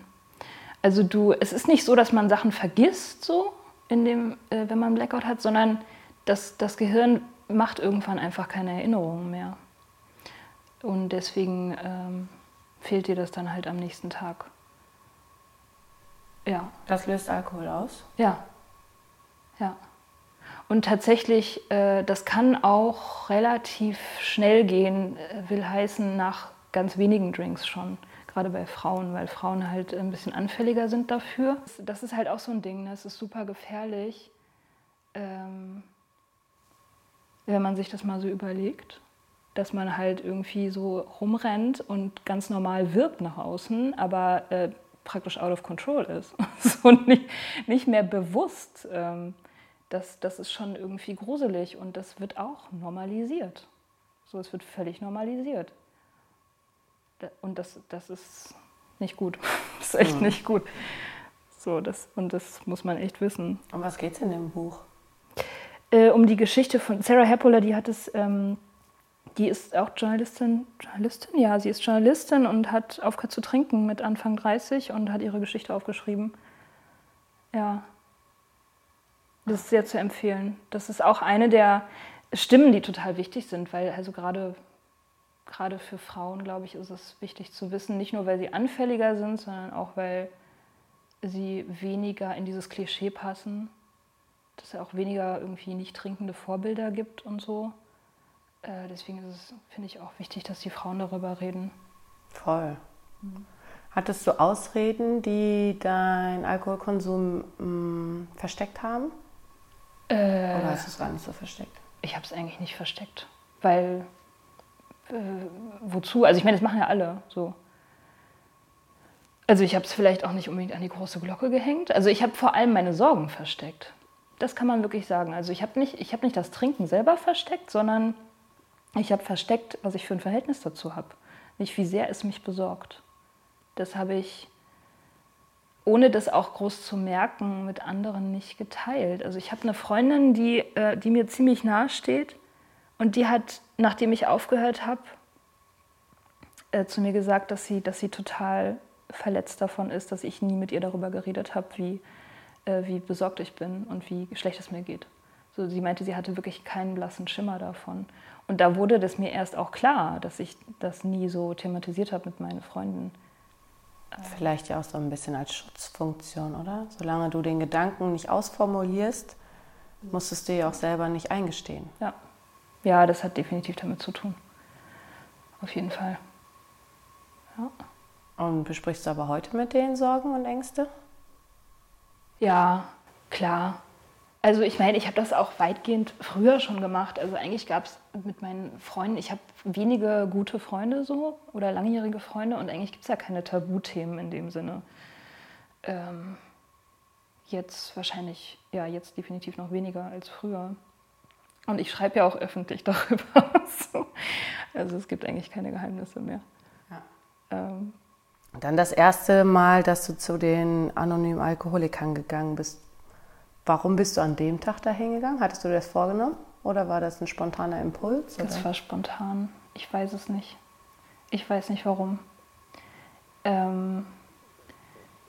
Also du, es ist nicht so, dass man Sachen vergisst, so in dem, äh, wenn man Blackout hat, sondern das, das Gehirn macht irgendwann einfach keine Erinnerungen mehr. Und deswegen ähm, fehlt dir das dann halt am nächsten Tag. Ja. Das löst Alkohol aus? Ja. Ja. Und tatsächlich, äh, das kann auch relativ schnell gehen, äh, will heißen nach ganz wenigen Drinks schon. Gerade bei Frauen, weil Frauen halt ein bisschen anfälliger sind dafür. Das ist halt auch so ein Ding, das ist super gefährlich. Ähm, wenn man sich das mal so überlegt, dass man halt irgendwie so rumrennt und ganz normal wirkt nach außen, aber äh, praktisch out of control ist und nicht, nicht mehr bewusst. Ähm, das, das ist schon irgendwie gruselig und das wird auch normalisiert. So, es wird völlig normalisiert. Und das, das ist nicht gut. Das ist echt mhm. nicht gut. So, das, und das muss man echt wissen. Um was geht es in dem Buch? Äh, um die Geschichte von Sarah Heppola, die hat es, ähm, die ist auch Journalistin, Journalistin, ja, sie ist Journalistin und hat aufgehört zu trinken mit Anfang 30 und hat ihre Geschichte aufgeschrieben. Ja, das ist sehr zu empfehlen. Das ist auch eine der Stimmen, die total wichtig sind, weil also gerade gerade für Frauen, glaube ich, ist es wichtig zu wissen, nicht nur weil sie anfälliger sind, sondern auch weil sie weniger in dieses Klischee passen dass es auch weniger irgendwie nicht trinkende Vorbilder gibt und so. Äh, deswegen ist es, finde ich, auch wichtig, dass die Frauen darüber reden. Voll. Mhm. Hattest du Ausreden, die deinen Alkoholkonsum mh, mm, versteckt haben? Äh, Oder hast du es gar nicht so versteckt? Ich habe es eigentlich nicht versteckt, weil äh, wozu? Also ich meine, das machen ja alle so. Also ich habe es vielleicht auch nicht unbedingt an die große Glocke gehängt. Also ich habe vor allem meine Sorgen versteckt. Das kann man wirklich sagen. Also ich habe nicht, hab nicht das Trinken selber versteckt, sondern ich habe versteckt, was ich für ein Verhältnis dazu habe. Nicht, wie sehr es mich besorgt. Das habe ich, ohne das auch groß zu merken, mit anderen nicht geteilt. Also ich habe eine Freundin, die, äh, die mir ziemlich nahe steht und die hat, nachdem ich aufgehört habe, äh, zu mir gesagt, dass sie, dass sie total verletzt davon ist, dass ich nie mit ihr darüber geredet habe, wie äh, wie besorgt ich bin und wie schlecht es mir geht. So, sie meinte, sie hatte wirklich keinen blassen Schimmer davon. Und da wurde das mir erst auch klar, dass ich das nie so thematisiert habe mit meinen Freunden. Vielleicht ja auch so ein bisschen als Schutzfunktion, oder? Solange du den Gedanken nicht ausformulierst, musst du dir ja auch selber nicht eingestehen. Ja. Ja, das hat definitiv damit zu tun. Auf jeden Fall. Ja. Und besprichst du aber heute mit denen Sorgen und Ängste? Ja, klar. Also ich meine, ich habe das auch weitgehend früher schon gemacht. Also eigentlich gab es mit meinen Freunden, ich habe wenige gute Freunde so oder langjährige Freunde und eigentlich gibt es ja keine Tabuthemen in dem Sinne. Ähm, jetzt wahrscheinlich, ja, jetzt definitiv noch weniger als früher. Und ich schreibe ja auch öffentlich darüber. so. Also es gibt eigentlich keine Geheimnisse mehr. Ja. Ähm, Dann das erste Mal, dass du zu den anonymen Alkoholikern gegangen bist. Warum bist du an dem Tag da hingegangen? Hattest du dir das vorgenommen oder war das ein spontaner Impuls? Oder? Das war spontan. Ich weiß es nicht. Ich weiß nicht warum. Ähm,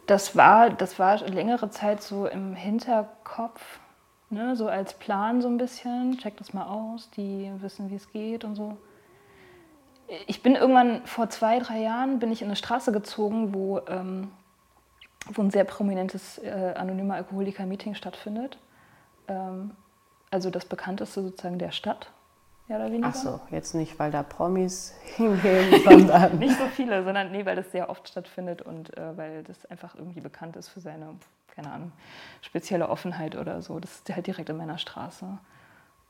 das, war, das war längere Zeit so im Hinterkopf, ne? so als Plan so ein bisschen. Check das mal aus, die wissen, wie es geht und so. Ich bin irgendwann vor zwei, drei Jahren bin ich in eine Straße gezogen, wo ähm, wo ein sehr prominentes äh, anonymer Alkoholiker-Meeting stattfindet. Ähm, also das bekannteste sozusagen der Stadt, mehr oder weniger. Ach so, jetzt nicht, weil da Promis hingehen, sondern... nicht so viele, sondern nee, weil das sehr oft stattfindet und äh, weil das einfach irgendwie bekannt ist für seine, keine Ahnung, spezielle Offenheit oder so. Das ist halt direkt in meiner Straße.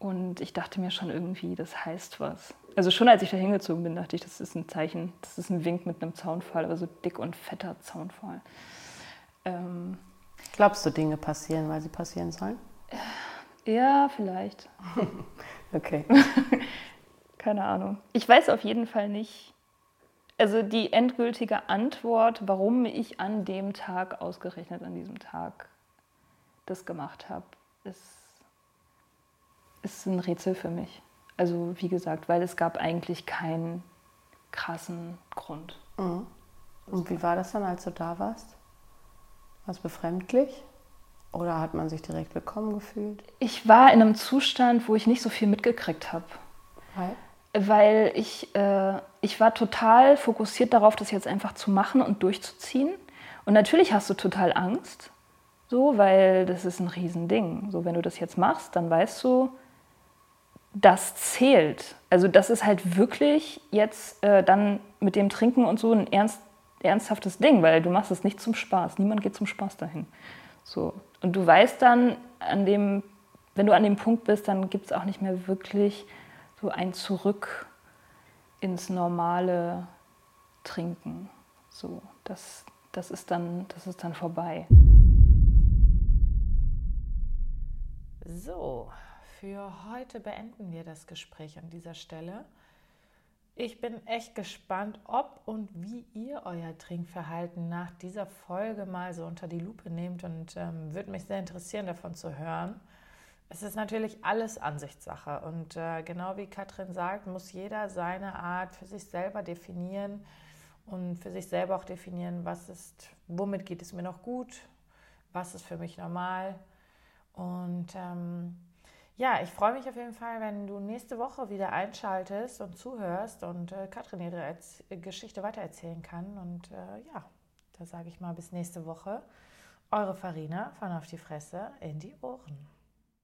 Und ich dachte mir schon irgendwie, das heißt was. Also schon als ich da hingezogen bin, dachte ich, das ist ein Zeichen, das ist ein Wink mit einem Zaunfall, aber so dick und fetter Zaunfall. Ähm, Glaubst du, Dinge passieren, weil sie passieren sollen? Ja, vielleicht. okay. Keine Ahnung. Ich weiß auf jeden Fall nicht. Also die endgültige Antwort, warum ich an dem Tag, ausgerechnet an diesem Tag, das gemacht habe, ist, ist ein Rätsel für mich. Also wie gesagt, weil es gab eigentlich keinen krassen Grund. Mhm. Und wie war das dann, als du da warst? War es befremdlich? Oder hat man sich direkt willkommen gefühlt? Ich war in einem Zustand, wo ich nicht so viel mitgekriegt habe. Weil? Weil ich, äh, ich war total fokussiert darauf, das jetzt einfach zu machen und durchzuziehen. Und natürlich hast du total Angst, so, weil das ist ein Riesending. So, wenn du das jetzt machst, dann weißt du, das zählt. Also das ist halt wirklich jetzt äh, dann mit dem Trinken und so ein ernst ernsthaftes Ding, weil du machst es nicht zum Spaß. Niemand geht zum Spaß dahin. So. Und du weißt dann, an dem, wenn du an dem Punkt bist, dann gibt es auch nicht mehr wirklich so ein Zurück ins normale Trinken. So, das, das, ist dann, das ist dann vorbei. So, für heute beenden wir das Gespräch an dieser Stelle. Ich bin echt gespannt, ob und wie ihr euer Trinkverhalten nach dieser Folge mal so unter die Lupe nehmt und ähm, würde mich sehr interessieren, davon zu hören. Es ist natürlich alles Ansichtssache und äh, genau wie Katrin sagt, muss jeder seine Art für sich selber definieren und für sich selber auch definieren, was ist, womit geht es mir noch gut, was ist für mich normal und ähm, ja, ich freue mich auf jeden Fall, wenn du nächste Woche wieder einschaltest und zuhörst und äh, Katrin ihre Geschichte weitererzählen kann. Und äh, ja, da sage ich mal bis nächste Woche. Eure Farina von Auf die Fresse in die Ohren.